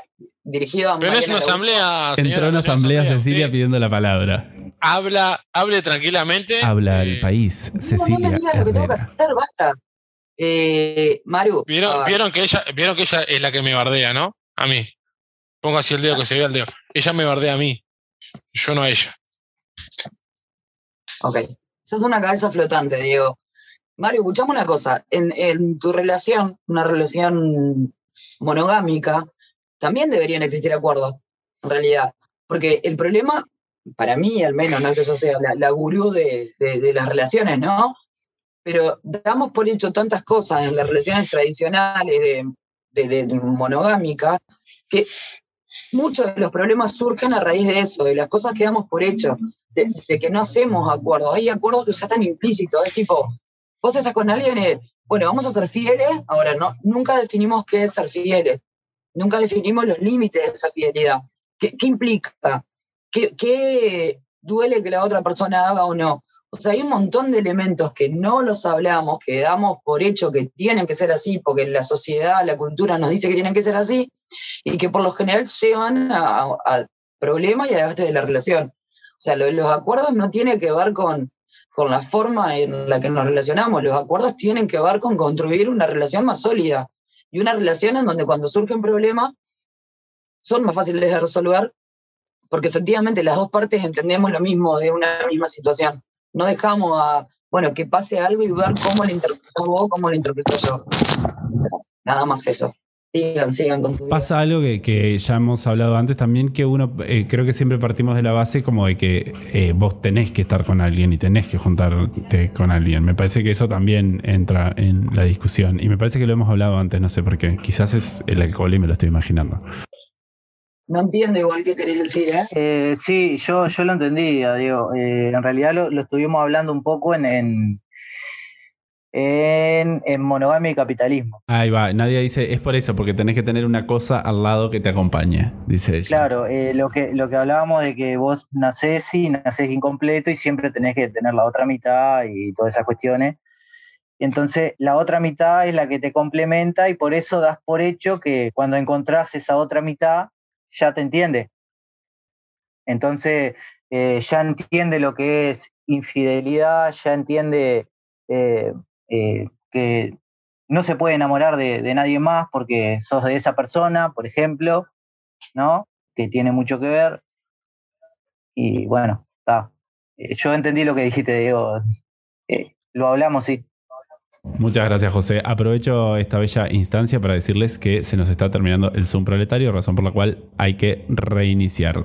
[SPEAKER 6] dirigido a
[SPEAKER 5] Pero no es
[SPEAKER 6] Mariana
[SPEAKER 5] una asamblea.
[SPEAKER 3] Entró
[SPEAKER 5] señora,
[SPEAKER 3] en
[SPEAKER 5] no es una
[SPEAKER 3] asamblea
[SPEAKER 5] asamblea.
[SPEAKER 3] Cecilia
[SPEAKER 5] Usted
[SPEAKER 3] pidiendo la palabra.
[SPEAKER 5] Habla, hable tranquilamente.
[SPEAKER 3] Habla
[SPEAKER 5] Eh,
[SPEAKER 3] el país,
[SPEAKER 6] No, no
[SPEAKER 3] Cecilia
[SPEAKER 6] me digas lo que tengo que hacer, basta. Eh, Maru,
[SPEAKER 5] ¿Vieron, vieron, que ella, vieron que ella es la que me bardea, ¿no? A mí. Pongo así el dedo que se vea el dedo. Ella me bardea a mí. Yo no a ella.
[SPEAKER 6] Ok. Sos una cabeza flotante, Diego. Mario, escuchame una cosa. En, en tu relación, una relación monogámica, también deberían existir acuerdos, en realidad. Porque el problema, para mí al menos, no es que yo sea la, la gurú de, las relaciones, ¿no? Pero damos por hecho tantas cosas en las relaciones tradicionales de, de, que muchos de los problemas surgen a raíz de eso, de las cosas que damos por hecho de, de que no hacemos acuerdos. Hay acuerdos que ya están implícitos. Es tipo, vos estás con alguien bueno, vamos a ser fieles. Ahora, no, nunca definimos qué es ser fieles. Nunca definimos los límites de esa fidelidad. ¿Qué, qué implica? ¿Qué, ¿Qué duele que la otra persona haga o no? O sea, hay un montón de elementos que no los hablamos, que damos por hecho que tienen que ser así, porque la sociedad, la cultura nos dice que tienen que ser así, y que por lo general llevan a, a problemas y a desgaste de la relación. O sea, lo- los acuerdos no tienen que ver con, con la forma en la que nos relacionamos, los acuerdos tienen que ver con construir una relación más sólida y una relación en donde cuando surgen problemas son más fáciles de resolver porque efectivamente las dos partes entendemos lo mismo de una misma situación. No dejamos a, bueno, que pase algo y ver cómo lo interpretas vos, cómo lo interpreto yo. Nada más eso. Sigan, sigan con su vida.
[SPEAKER 3] Pasa algo que, que ya hemos hablado antes también, que uno, eh, creo que siempre partimos de la base como de que eh, vos tenés que estar con alguien y tenés que juntarte con alguien. Me parece que eso también entra en la discusión. Y me parece que lo hemos hablado antes, no sé por qué. Quizás es el alcohol y me lo estoy imaginando.
[SPEAKER 6] No entiendo igual qué querés decir, ¿eh?
[SPEAKER 4] Eh, sí, yo, yo lo entendí, Diego. Eh, en realidad lo, lo estuvimos hablando un poco en, en, en, en monogamia y capitalismo.
[SPEAKER 3] Ahí va, Nadia dice, es por eso, porque tenés que tener una cosa al lado que te acompañe, dice ella.
[SPEAKER 4] Claro, eh, lo, que, lo que hablábamos de que vos nacés y nacés incompleto y siempre tenés que tener la otra mitad y todas esas cuestiones. Entonces, la otra mitad es la que te complementa y por eso das por hecho que cuando encontrás esa otra mitad, ya te entiende. Entonces, eh, ya entiende lo que es infidelidad, ya entiende eh, eh, que no se puede enamorar de, de nadie más porque sos de esa persona, por ejemplo, ¿no? Que tiene mucho que ver. Y bueno, está. Eh, yo entendí lo que dijiste, Diego. Eh, lo hablamos, sí.
[SPEAKER 3] Muchas gracias, José. Aprovecho esta bella instancia para decirles que se nos está terminando el Zoom proletario, razón por la cual hay que reiniciar.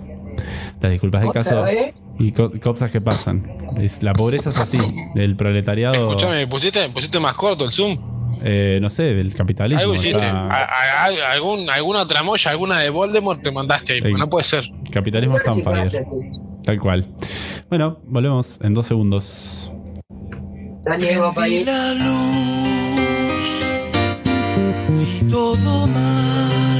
[SPEAKER 3] Las disculpas del
[SPEAKER 6] ¿Otra
[SPEAKER 3] caso
[SPEAKER 6] vez?
[SPEAKER 3] Y co- cosas que pasan. Es- la pobreza es así. El proletariado,
[SPEAKER 5] Escuchame, pusiste, pusiste más corto el Zoom.
[SPEAKER 3] eh, no sé, el capitalismo.
[SPEAKER 5] Algo hiciste.
[SPEAKER 3] está-
[SPEAKER 5] A- a- a- algún, alguna tramoya, alguna de Voldemort te mandaste ahí.
[SPEAKER 3] Sí.
[SPEAKER 5] No puede ser.
[SPEAKER 3] capitalismo
[SPEAKER 6] Chicaste,
[SPEAKER 3] fire.
[SPEAKER 6] sí.
[SPEAKER 3] Tal cual. Bueno, volvemos en dos segundos.
[SPEAKER 1] Vi la luz, vi todo mal,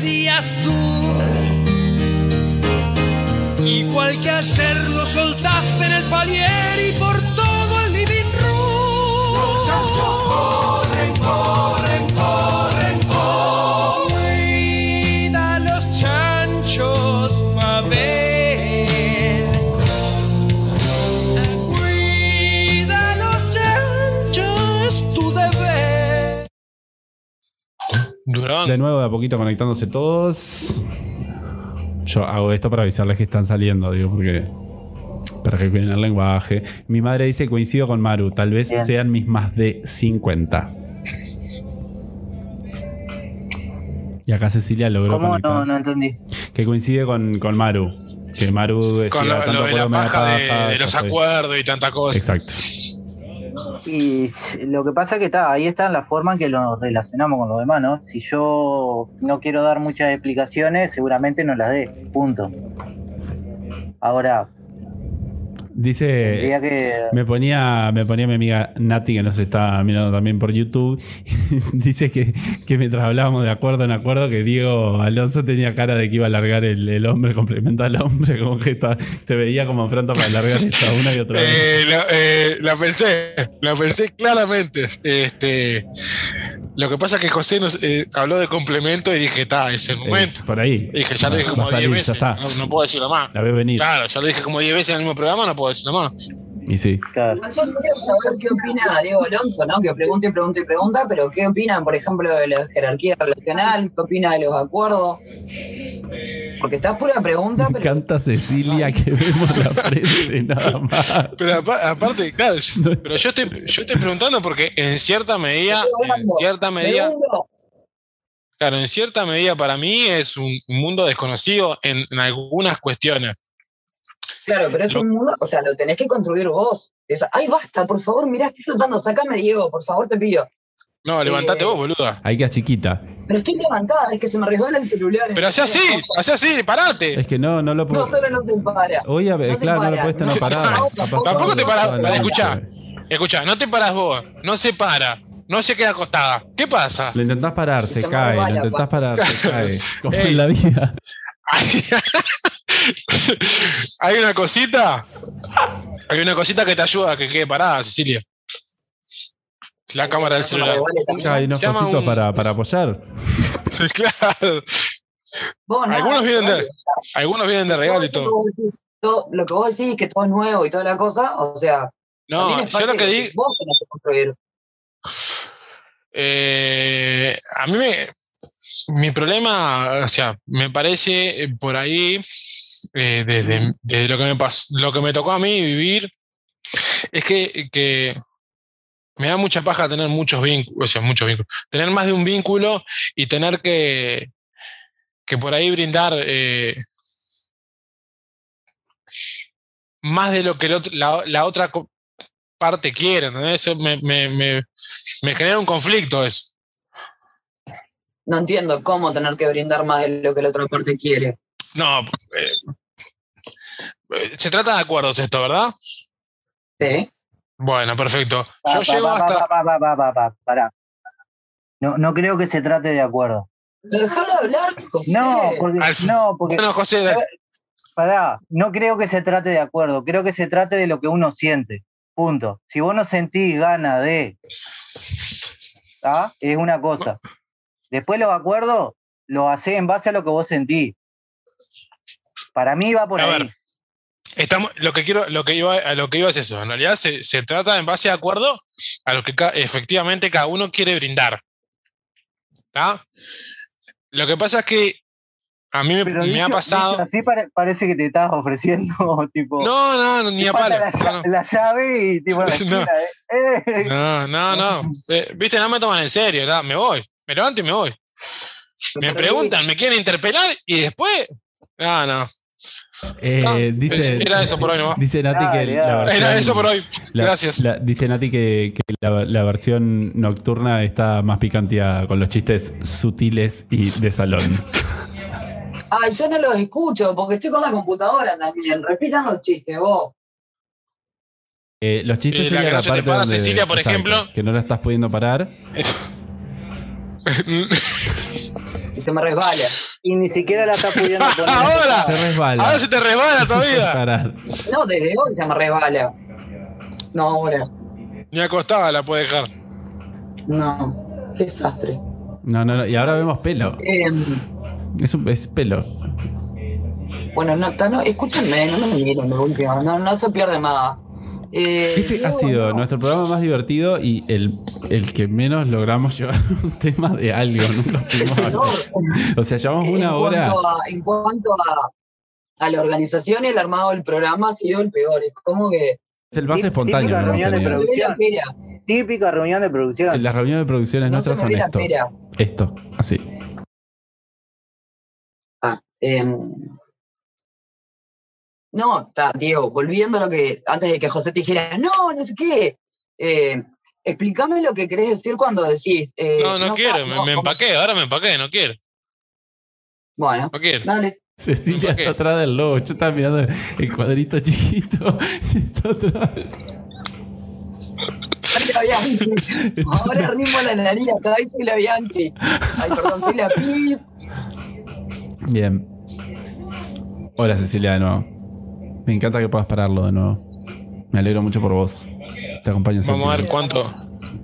[SPEAKER 1] hacías tú? Igual que ayer lo soltaste en el palier y por
[SPEAKER 3] De nuevo, de a poquito conectándose todos. Yo hago esto para avisarles que están saliendo, digo, porque. Para que cuiden el lenguaje. Mi madre dice: coincido con Maru, tal vez
[SPEAKER 4] Bien.
[SPEAKER 3] sean mis más de 50. Y acá Cecilia logró
[SPEAKER 4] ¿Cómo?
[SPEAKER 3] conectar.
[SPEAKER 4] No, no entendí.
[SPEAKER 3] Que coincide con, con Maru. Que Maru decía
[SPEAKER 5] Con lo,
[SPEAKER 3] tanto
[SPEAKER 5] lo de la paja de,
[SPEAKER 3] paja,
[SPEAKER 5] de
[SPEAKER 3] yo
[SPEAKER 5] los acuerdos y tanta cosa.
[SPEAKER 3] Exacto.
[SPEAKER 4] Y lo que pasa es que está, ahí está la forma en que lo relacionamos con los demás, ¿no? Si yo no quiero dar muchas explicaciones, seguramente no las dé. Punto. Ahora,
[SPEAKER 3] Dice.
[SPEAKER 4] que.
[SPEAKER 3] Me ponía, me ponía mi amiga Nati, que nos está mirando también por YouTube. Dice que, que mientras hablábamos de acuerdo en acuerdo, que Diego Alonso tenía cara de que iba a largar el, el hombre, complementa al hombre, como que está- te veía como pronto para largar esta una y otra vez.
[SPEAKER 5] Eh, la, eh, la pensé, la pensé claramente. Este, lo que pasa es que José nos, eh, habló de complemento y dije, está, es el momento.
[SPEAKER 3] Es por ahí.
[SPEAKER 5] Y dije, ya lo dije como 10
[SPEAKER 3] salir, ya
[SPEAKER 5] veces. No, no puedo decirlo más.
[SPEAKER 3] La ves venir.
[SPEAKER 5] Claro, ya lo dije como 10 veces en el mismo programa, no puedo decirlo más.
[SPEAKER 3] Y sí.
[SPEAKER 4] Claro.
[SPEAKER 6] Yo quiero saber qué opina Diego Alonso, ¿no? Que pregunte, pregunte y pregunta, pero ¿qué opinan, por ejemplo, de la jerarquía relacional? ¿Qué opina de los acuerdos? Porque está pura pregunta,
[SPEAKER 3] Me
[SPEAKER 6] pero
[SPEAKER 3] encanta Cecilia que vemos la frente nada más.
[SPEAKER 5] Pero apa- aparte, claro, yo- pero yo estoy, yo estoy preguntando porque en cierta medida, en cierta medida, claro, en cierta medida para mí es un mundo desconocido en, en algunas cuestiones.
[SPEAKER 6] Claro, pero es
[SPEAKER 5] Lo-
[SPEAKER 6] un mundo, o sea, lo tenés que construir vos. Es- ay, basta, por favor, mirá, estoy flotando, sacame Diego, por favor, te pido.
[SPEAKER 5] No, levantate
[SPEAKER 6] Eh,
[SPEAKER 5] vos, boluda.
[SPEAKER 3] Hay que a chiquita.
[SPEAKER 6] Pero estoy levantada, es que se me resbala el celular.
[SPEAKER 5] Pero así así, así así, parate.
[SPEAKER 3] Es que no, no lo puedo.
[SPEAKER 6] No, solo no se para.
[SPEAKER 3] Hoy, a ver,
[SPEAKER 6] no se
[SPEAKER 3] claro, no lo puedes tener
[SPEAKER 6] no se
[SPEAKER 3] parado.
[SPEAKER 6] para,
[SPEAKER 3] Ha
[SPEAKER 6] tampoco-
[SPEAKER 5] te para-
[SPEAKER 3] toda la
[SPEAKER 5] para escuchar. Escucha, no te paras vos, no se para, no se queda acostada. ¿Qué pasa?
[SPEAKER 3] Lo intentás parar, se cae. Lo intentás
[SPEAKER 6] pa.
[SPEAKER 3] parar, se cae. Como en la vida.
[SPEAKER 5] Hay una cosita, hay una cosita que te ayuda a que quede parada, Cecilia. La cámara del celular.
[SPEAKER 3] Hay unos cositos
[SPEAKER 5] un-
[SPEAKER 3] para, para apoyar.
[SPEAKER 5] claro.
[SPEAKER 6] Nada,
[SPEAKER 5] Algunos vienen de, algunos vienen de regalo y todo.
[SPEAKER 6] Todo- Lo que vos decís que todo es nuevo y toda la cosa, o sea,
[SPEAKER 5] No, yo lo que
[SPEAKER 6] de
[SPEAKER 5] di,
[SPEAKER 6] vos tenés que construir.
[SPEAKER 5] Eh, a mí me. Mi problema, o sea, me parece eh, por ahí, eh, desde, lo, que me pas- lo que me tocó a mí vivir, es que, que me da mucha paja tener muchos vínculos, o sea, muchos vínculos, tener más de un vínculo y tener que, que por ahí brindar eh, más de lo que la, otra parte quiere, ¿entendés? Eso me- me- me genera un conflicto eso.
[SPEAKER 6] No entiendo cómo tener que brindar más de lo que la otra parte quiere.
[SPEAKER 5] No, eh, eh, se trata de acuerdos esto, ¿verdad?
[SPEAKER 6] ¿Sí?
[SPEAKER 5] Bueno, perfecto.
[SPEAKER 4] Pa,
[SPEAKER 5] Yo
[SPEAKER 4] pa,
[SPEAKER 5] llego
[SPEAKER 4] pa,
[SPEAKER 5] hasta...
[SPEAKER 4] pa, pa, pa, pa, pa, pa, pará. No, no creo que se trate de acuerdo.
[SPEAKER 6] Déjalo hablar, José.
[SPEAKER 4] No, porque, no, porque
[SPEAKER 5] Bueno, José, dale.
[SPEAKER 4] pará, no creo que se trate de acuerdo, creo que se trate de lo que uno siente. Punto. Si vos no sentís ganas de. ¿ah? Es una cosa. Después los acuerdos los hacés en base a lo que vos sentís. Para mí va por
[SPEAKER 5] A
[SPEAKER 4] ahí.
[SPEAKER 5] ver. Estamos, lo que quiero, lo que iba, a lo que iba es eso. En realidad se, se trata en base a acuerdo a lo que ca- efectivamente cada uno quiere brindar. ¿Está? Lo que pasa es que a mí me,
[SPEAKER 4] Pero
[SPEAKER 5] me
[SPEAKER 4] dicho-
[SPEAKER 5] ha pasado.
[SPEAKER 4] dicho así pare- parece que te estás ofreciendo, tipo.
[SPEAKER 5] No, no, no, ni a palo.
[SPEAKER 4] La, lla-
[SPEAKER 5] No, no.
[SPEAKER 4] la llave y tipo. la
[SPEAKER 5] No.
[SPEAKER 4] esquina, ¿eh? Eh.
[SPEAKER 5] No, no, no. Eh, Viste, no me toman en serio, ¿verdad? me voy. Me levanto y me voy. Me preguntan, me quieren interpelar y después. No, no.
[SPEAKER 3] Eh,
[SPEAKER 5] Ah,
[SPEAKER 3] dice,
[SPEAKER 5] Era eso por hoy nomás.
[SPEAKER 3] dice Nati
[SPEAKER 4] Dale,
[SPEAKER 3] que la
[SPEAKER 4] dale.
[SPEAKER 3] versión,
[SPEAKER 5] Era eso por hoy.
[SPEAKER 3] la-
[SPEAKER 5] Gracias.
[SPEAKER 3] la- dice Nati que, que la, la versión nocturna está más picanteada con los chistes sutiles y de salón.
[SPEAKER 6] Ay, yo no los escucho porque estoy con la computadora también. Repitan los chistes, vos.
[SPEAKER 3] Eh, los chistes
[SPEAKER 5] Y la
[SPEAKER 3] sería
[SPEAKER 5] que no
[SPEAKER 3] la
[SPEAKER 5] se te
[SPEAKER 3] parte
[SPEAKER 5] para,
[SPEAKER 3] donde-
[SPEAKER 5] Cecilia, por
[SPEAKER 3] exacto,
[SPEAKER 5] ejemplo.
[SPEAKER 3] que no la estás pudiendo parar.
[SPEAKER 6] Y se me resbala.
[SPEAKER 4] Y ni siquiera la está pudiendo poner.
[SPEAKER 5] Ahora,
[SPEAKER 3] Se resbala.
[SPEAKER 5] ahora se te resbala todavía.
[SPEAKER 6] No, desde hoy se me resbala. No, ahora.
[SPEAKER 5] Ni acostada la puede dejar.
[SPEAKER 6] No. Qué desastre.
[SPEAKER 3] No, no, no. Y ahora vemos pelo.
[SPEAKER 6] Em,
[SPEAKER 3] Es, un, es pelo.
[SPEAKER 6] bueno, no, no, escúchenme, no me miren de última. No, no se pierde nada. Eh,
[SPEAKER 3] Este ha sido
[SPEAKER 6] no.
[SPEAKER 3] nuestro programa más divertido y el, el que menos logramos llevar un tema de algo. Nunca
[SPEAKER 6] No.
[SPEAKER 3] O sea, llevamos
[SPEAKER 6] en
[SPEAKER 3] una hora.
[SPEAKER 6] Cuanto a, en cuanto a, a la organización, el armado del programa ha sido el peor. Es como que.
[SPEAKER 3] Es el más
[SPEAKER 4] Típica
[SPEAKER 3] espontáneo hemos
[SPEAKER 4] reunión de producción. Típica reunión de
[SPEAKER 3] En
[SPEAKER 4] producción.
[SPEAKER 3] Las reuniones de producciones
[SPEAKER 6] No
[SPEAKER 3] nuestras son esto.
[SPEAKER 6] pera.
[SPEAKER 3] Esto, así.
[SPEAKER 6] Ah, em, no, está, Diego, volviendo a lo que antes de que José te dijera, no, no sé qué. Eh, explícame lo que querés decir cuando decís. eh,
[SPEAKER 5] No, no quiero,
[SPEAKER 6] está,
[SPEAKER 5] me,
[SPEAKER 6] no,
[SPEAKER 5] me empaqué, ahora me empaqué, no quiero,
[SPEAKER 6] Bueno,
[SPEAKER 5] no quiero.
[SPEAKER 6] dale.
[SPEAKER 3] Cecilia está atrás del logo. Yo estaba mirando el cuadrito chiquito. está atrás.
[SPEAKER 6] Soy la Bianchi. Ahora arrimo la nariz acá y soy la Bianchi. Ay, perdón, soy la Pi.
[SPEAKER 3] Bien. Hola Cecilia de nuevo. Me encanta que puedas pararlo de nuevo. Me alegro mucho por vos. Te acompaño
[SPEAKER 5] Vamos a ver cuánto,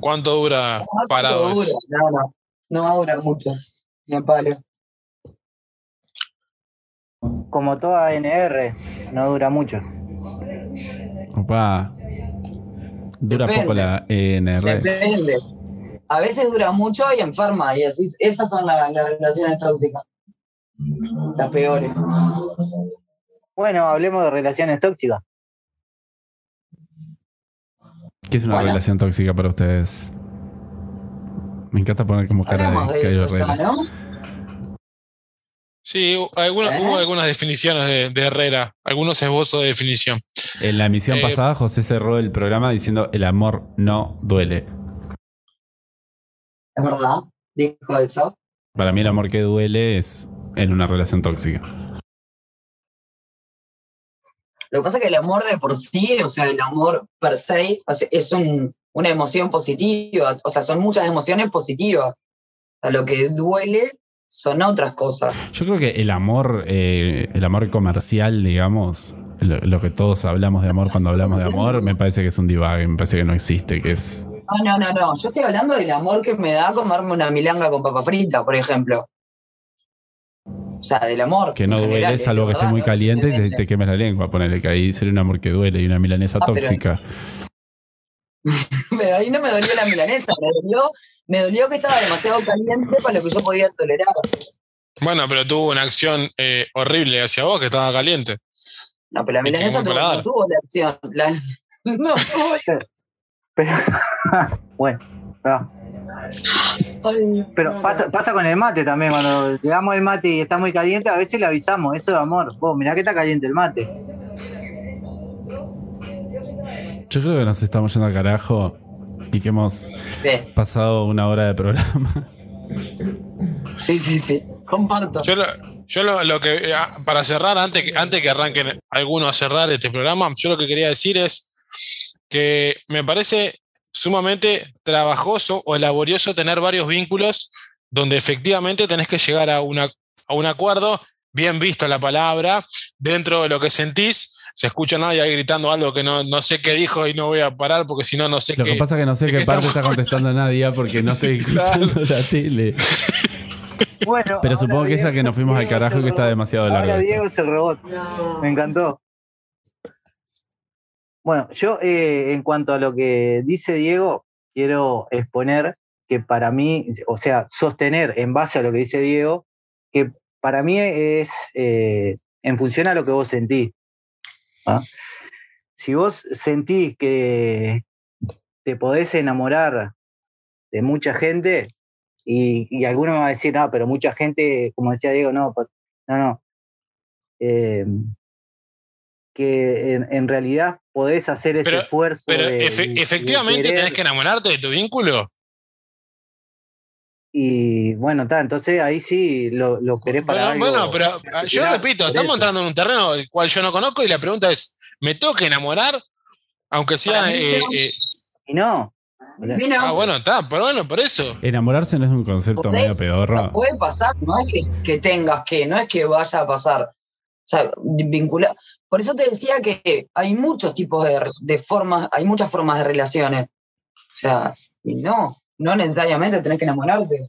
[SPEAKER 5] cuánto dura parado
[SPEAKER 6] ¿Cuánto
[SPEAKER 5] eso.
[SPEAKER 6] dura? No, no. No va a durar mucho. Ni a palo.
[SPEAKER 4] Como toda NR, no dura mucho.
[SPEAKER 3] Opa. Dura
[SPEAKER 6] Depende.
[SPEAKER 3] poco la ENR.
[SPEAKER 6] Depende. A veces dura mucho y enferma. Y así, esas son la- las relaciones tóxicas. Las peores.
[SPEAKER 4] Bueno, hablemos de relaciones tóxicas.
[SPEAKER 3] ¿Qué es una
[SPEAKER 6] Bueno.
[SPEAKER 3] relación tóxica para ustedes? Me encanta poner como cara
[SPEAKER 6] Hablamos
[SPEAKER 3] de
[SPEAKER 6] de eso,
[SPEAKER 3] Herrera.
[SPEAKER 6] ¿no?
[SPEAKER 5] Sí,
[SPEAKER 6] ¿Eh?
[SPEAKER 5] hubo algunas definiciones de, de Herrera, algunos esbozos de definición.
[SPEAKER 3] En la emisión
[SPEAKER 5] Eh,
[SPEAKER 3] pasada, José cerró el programa diciendo: El amor no duele.
[SPEAKER 6] Es verdad. Dijo eso.
[SPEAKER 3] Para mí, el amor que duele es en una relación tóxica.
[SPEAKER 6] Lo que pasa es que el amor de por sí, o sea, el amor per se, es un- una emoción positiva. O sea, son muchas emociones positivas. O sea, lo que duele son otras cosas.
[SPEAKER 3] Yo creo que el amor, eh, el amor comercial, digamos, lo, lo que todos hablamos de amor cuando hablamos de amor, me parece que es un divague, me parece que no existe, que es.
[SPEAKER 6] No, no, no, no. Yo estoy hablando del amor que me da comerme una milanga con papa frita, por ejemplo. O sea, del amor.
[SPEAKER 3] Que no
[SPEAKER 6] en
[SPEAKER 3] duele,
[SPEAKER 6] general,
[SPEAKER 3] salvo que esté muy caliente y te, te quemes la lengua. Ponele que ahí sería un amor que duele y una milanesa
[SPEAKER 6] Ah,
[SPEAKER 3] tóxica.
[SPEAKER 6] Pero ahí no me dolió la milanesa, me dolió, me dolió que estaba demasiado caliente para lo que yo podía tolerar.
[SPEAKER 5] Bueno, pero tuvo una acción eh, horrible hacia vos que estaba caliente.
[SPEAKER 6] No, pero la milanesa tuvo- no tuvo la acción. La- no tuvo.
[SPEAKER 4] Pero, bueno, no.
[SPEAKER 6] Ay,
[SPEAKER 4] pero
[SPEAKER 6] no,
[SPEAKER 4] pasa, pasa con el mate también. Cuando le damos el mate y está muy caliente, a veces le avisamos. Eso es amor. Vos, mirá que está caliente el mate.
[SPEAKER 3] Yo creo que nos estamos yendo al carajo y que hemos
[SPEAKER 6] Sí,
[SPEAKER 3] pasado una hora de programa.
[SPEAKER 6] sí, sí, sí. Comparto.
[SPEAKER 5] Yo, lo, yo lo, lo que, ah, para cerrar, antes que, antes que arranquen algunos a cerrar este programa, yo lo que quería decir es que me parece sumamente trabajoso o laborioso tener varios vínculos donde efectivamente tenés que llegar a, una, a un acuerdo, bien visto la palabra, dentro de lo que sentís. Se escucha nadie ahí gritando algo que no, no sé qué dijo y no voy a parar porque si no, no sé
[SPEAKER 3] Lo
[SPEAKER 5] qué.
[SPEAKER 3] que pasa es que no sé qué parte
[SPEAKER 5] estamos
[SPEAKER 3] está contestando Nadia porque no estoy escuchando la tele.
[SPEAKER 4] Bueno,
[SPEAKER 3] Pero supongo que esa que nos fuimos al
[SPEAKER 4] Diego es
[SPEAKER 3] carajo que está demasiado largo.
[SPEAKER 4] Ahora
[SPEAKER 3] esto.
[SPEAKER 4] Diego es el robot.
[SPEAKER 7] No.
[SPEAKER 4] Me encantó. Bueno, yo eh, en cuanto a lo que dice Diego, quiero exponer que para mí, o sea, sostener en base a lo que dice Diego, que para mí es eh, en función a lo que vos sentís. ¿ah? Si vos sentís que te podés enamorar de mucha gente, y, y alguno va a decir, no, pero mucha gente, como decía Diego, no, pues, no, no. Eh, que en, en realidad podés hacer ese
[SPEAKER 5] Pero-
[SPEAKER 4] esfuerzo.
[SPEAKER 5] Pero
[SPEAKER 4] de-
[SPEAKER 5] efe-
[SPEAKER 4] de
[SPEAKER 5] efectivamente
[SPEAKER 4] querer-
[SPEAKER 5] tenés que enamorarte de tu vínculo.
[SPEAKER 4] Y bueno, está, entonces ahí sí lo, lo querés para
[SPEAKER 5] Bueno,
[SPEAKER 4] algo
[SPEAKER 5] bueno, pero ah, yo repito, estamos
[SPEAKER 4] eso.
[SPEAKER 5] entrando en un terreno el cual yo no conozco y la pregunta es, ¿me que enamorar? Aunque sea... Eh,
[SPEAKER 6] no.
[SPEAKER 5] eh,
[SPEAKER 4] Y no.
[SPEAKER 6] Mira,
[SPEAKER 5] ah, bueno, está, pero bueno, por eso.
[SPEAKER 3] Enamorarse no es un concepto medio pedorro.
[SPEAKER 6] puede pasar, no es que, que tengas que, no es que vaya a pasar. O sea, vincular. Por eso te decía que hay muchos tipos de, de formas, hay muchas formas de relaciones. O sea, y no, no necesariamente tenés que enamorarte.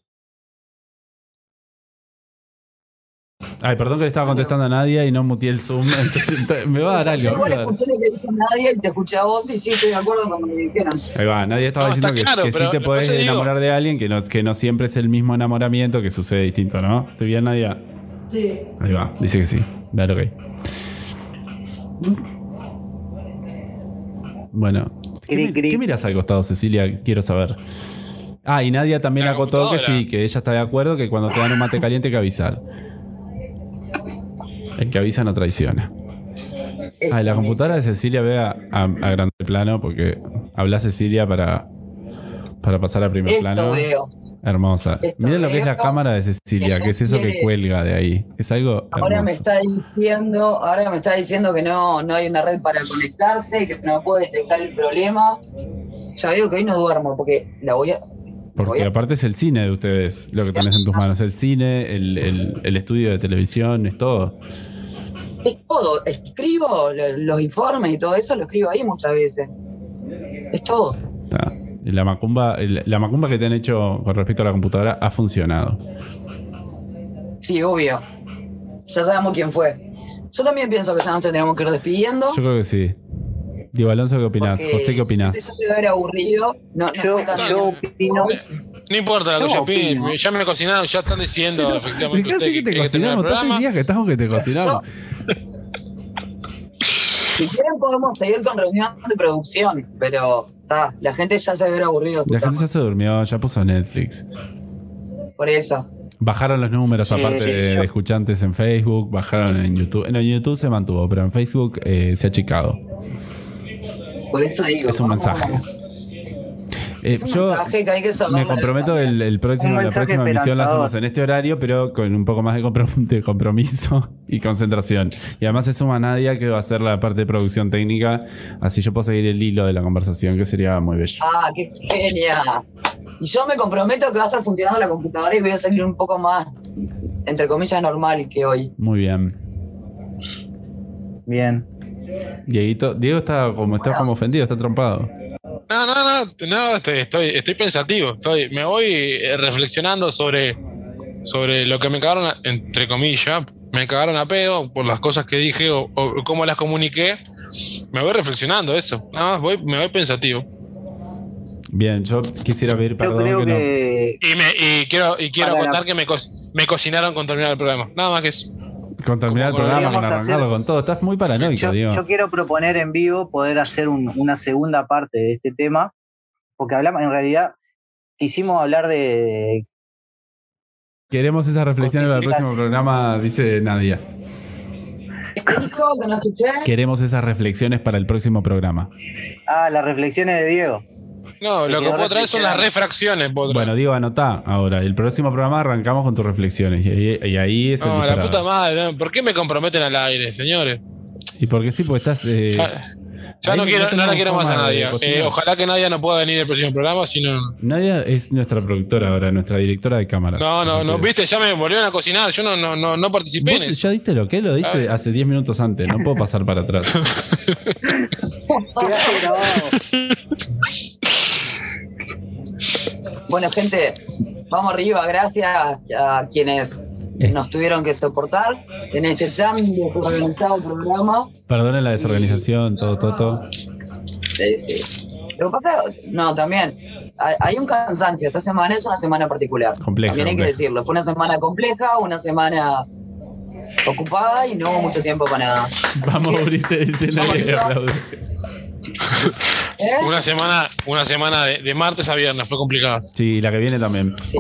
[SPEAKER 3] Ay, perdón que le estaba contestando a Nadia y no muteé el Zoom. entonces, me va a dar
[SPEAKER 6] Yo
[SPEAKER 3] algo. me
[SPEAKER 6] igual escuché lo que dijo nadie y te escuché a vos y sí estoy de acuerdo con lo que dijeron.
[SPEAKER 3] Ahí va, Nadia estaba
[SPEAKER 5] No,
[SPEAKER 3] diciendo que,
[SPEAKER 5] claro,
[SPEAKER 3] que sí te
[SPEAKER 5] digo-
[SPEAKER 3] enamorar de alguien, que no, que no siempre es el mismo enamoramiento, que sucede distinto, ¿no? ¿Estoy bien, Nadia?
[SPEAKER 7] Sí.
[SPEAKER 3] Ahí va, dice que sí. Dale, ok. Bueno, ¿qué, qué miras al costado, Cecilia? Quiero saber. Ah, y Nadia también
[SPEAKER 5] La
[SPEAKER 3] acotó que sí, que ella está de acuerdo que cuando te dan un mate caliente hay que avisar. El que avisa no traiciona. Ah, y la computadora de Cecilia vea a, a grande plano porque habla Cecilia para, para pasar a primer
[SPEAKER 6] Esto
[SPEAKER 3] plano.
[SPEAKER 6] veo.
[SPEAKER 3] Hermosa.
[SPEAKER 6] Esto
[SPEAKER 3] Miren lo que es la cámara de Cecilia, que es eso que cuelga de ahí. Es algo
[SPEAKER 6] Ahora me
[SPEAKER 3] hermoso.
[SPEAKER 6] está diciendo, ahora me está diciendo que no, no hay una red para conectarse, que no puedo detectar el problema. Ya veo que hoy no duermo porque la voy a.
[SPEAKER 3] Porque aparte es el cine de ustedes, lo que tenés en tus manos. El cine, el, el- el estudio de televisión, es todo.
[SPEAKER 6] Es todo. Escribo lo- los informes y todo eso, lo escribo ahí muchas veces. Es todo.
[SPEAKER 3] Está. La macumba, el- la macumba que te han hecho con respecto a la computadora ha funcionado.
[SPEAKER 6] Sí, obvio. Ya sabemos quién fue. Yo también pienso que ya nos tendríamos que ir despidiendo.
[SPEAKER 3] Yo creo que sí. Diego Alonso, ¿qué opinás?
[SPEAKER 6] porque
[SPEAKER 3] José, ¿qué opinás?
[SPEAKER 6] Eso se va a ver aburrido. No,
[SPEAKER 4] Yo, yo opino.
[SPEAKER 5] No importa lo que yo
[SPEAKER 4] opino.
[SPEAKER 5] ya me cocinaron, ya están diciendo efectivamente ustedes
[SPEAKER 3] así que te
[SPEAKER 5] que
[SPEAKER 3] cocinamos. Días que estamos que te cocinamos.
[SPEAKER 6] Si quieren podemos seguir con reunión de producción, pero ta, la gente ya se ver aburrido.
[SPEAKER 3] La gente ya se durmió, ya puso Netflix.
[SPEAKER 6] Por eso.
[SPEAKER 3] Bajaron los números
[SPEAKER 4] Sí,
[SPEAKER 3] aparte de, escuchantes en Facebook, bajaron en YouTube. En YouTube se mantuvo, pero en Facebook eh, se ha achicado.
[SPEAKER 6] Por eso digo.
[SPEAKER 3] Es un
[SPEAKER 6] vamos-
[SPEAKER 3] mensaje. Eh,
[SPEAKER 6] Es un
[SPEAKER 3] yo
[SPEAKER 6] mensaje que hay que saber.
[SPEAKER 3] me comprometo el, el próximo, la próxima emisión la hacemos en este horario, pero con un poco más de, comprom- de compromiso y concentración. Y además se suma Nadia que va a hacer la parte de producción técnica, así yo puedo seguir el hilo de la conversación, que sería muy bello.
[SPEAKER 6] Ah, qué genial. Y yo me comprometo que va a estar funcionando la computadora y voy a salir un poco más, entre comillas, normal que hoy.
[SPEAKER 3] Muy bien.
[SPEAKER 4] Bien.
[SPEAKER 3] Dieguito, Diego está como está como ofendido, está trompado.
[SPEAKER 5] No, no, no, no, estoy, estoy, estoy pensativo. Estoy, me voy eh, reflexionando sobre, sobre lo que me cagaron, a- entre comillas, me cagaron a pedo por las cosas que dije o, o cómo las comuniqué. Me voy reflexionando eso. Nada más voy, me voy pensativo.
[SPEAKER 3] Bien, yo quisiera pedir
[SPEAKER 4] Yo
[SPEAKER 3] perdón
[SPEAKER 4] creo
[SPEAKER 3] que, no.
[SPEAKER 4] que.
[SPEAKER 5] Y, me, y quiero, y quiero
[SPEAKER 4] la-
[SPEAKER 5] contar que me, co- me cocinaron con terminar el programa. Nada más que eso.
[SPEAKER 3] Con terminar el programa, con arrancarlo
[SPEAKER 4] hacer-
[SPEAKER 3] con todo. Estás muy paranoico,
[SPEAKER 4] Yo,
[SPEAKER 3] Diego.
[SPEAKER 4] yo quiero proponer en vivo poder hacer un- una segunda parte de este tema, porque hablamos, en realidad, quisimos hablar de.
[SPEAKER 3] Queremos esa reflexión en el próximo programa, dice Nadia. Queremos esas reflexiones para el próximo programa.
[SPEAKER 4] Ah, las reflexiones de Diego.
[SPEAKER 5] No, lo que puedo traer son las refracciones.
[SPEAKER 3] Bueno, digo, anotá ahora. El próximo programa arrancamos con tus reflexiones. Y, ahí- y ahí es el
[SPEAKER 5] no, la puta madre, ¿no? ¿por qué me comprometen al aire, señores?
[SPEAKER 3] Y porque sí, porque estás. eh,
[SPEAKER 5] Ya, no, quiero, no la quiero más a nadie. Eh, ojalá que Nadia no pueda venir el próximo programa, si no.
[SPEAKER 3] Nadia es nuestra productora ahora, nuestra directora de cámara.
[SPEAKER 5] No, no, no, viste, ya me volvieron a cocinar. Yo no, no, no, no participé en
[SPEAKER 3] ¿Vos
[SPEAKER 5] eso.
[SPEAKER 3] ya diste lo que lo diste
[SPEAKER 5] Ah.
[SPEAKER 3] hace 10 minutos antes. No puedo pasar para atrás.
[SPEAKER 6] Bueno, gente, vamos arriba. Gracias a quienes
[SPEAKER 3] Eh.
[SPEAKER 6] nos tuvieron que soportar en este tan desorganizado programa.
[SPEAKER 3] Perdonen la desorganización, todo, todo, todo.
[SPEAKER 6] Sí, sí. Lo que pasa, no, también, hay, un cansancio. Esta semana es una semana particular.
[SPEAKER 3] Compleja,
[SPEAKER 6] También hay que decirlo. Fue una semana compleja, una semana ocupada y no hubo mucho tiempo para nada.
[SPEAKER 3] Vamos, dice
[SPEAKER 6] Vamos
[SPEAKER 3] nadie
[SPEAKER 6] arriba.
[SPEAKER 3] aplaude.
[SPEAKER 6] ¿Eh?
[SPEAKER 5] Una semana, una semana de, de martes a viernes fue complicada.
[SPEAKER 3] Sí, la que viene también.
[SPEAKER 6] Sí.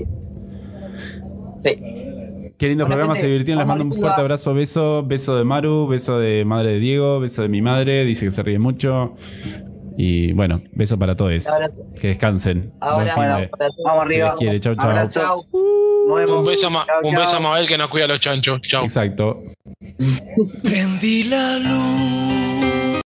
[SPEAKER 6] Sí.
[SPEAKER 3] Qué lindo programa, se divirtieron. Les mando un fuerte abrazo, beso, beso de Maru, beso de madre de Diego, beso de mi madre, dice que se ríe mucho. Y bueno, beso para todos. Que descansen.
[SPEAKER 6] Ahora, bueno.
[SPEAKER 4] Vamos arriba.
[SPEAKER 3] quiere, chau, chau.
[SPEAKER 4] Abrazo.
[SPEAKER 6] Chau.
[SPEAKER 4] Nos vemos.
[SPEAKER 5] Un beso, a Ma-
[SPEAKER 4] Chao,
[SPEAKER 5] un beso a. Mabel que nos cuida a los chanchos. Chao.
[SPEAKER 3] Exacto.
[SPEAKER 1] Prendí la luz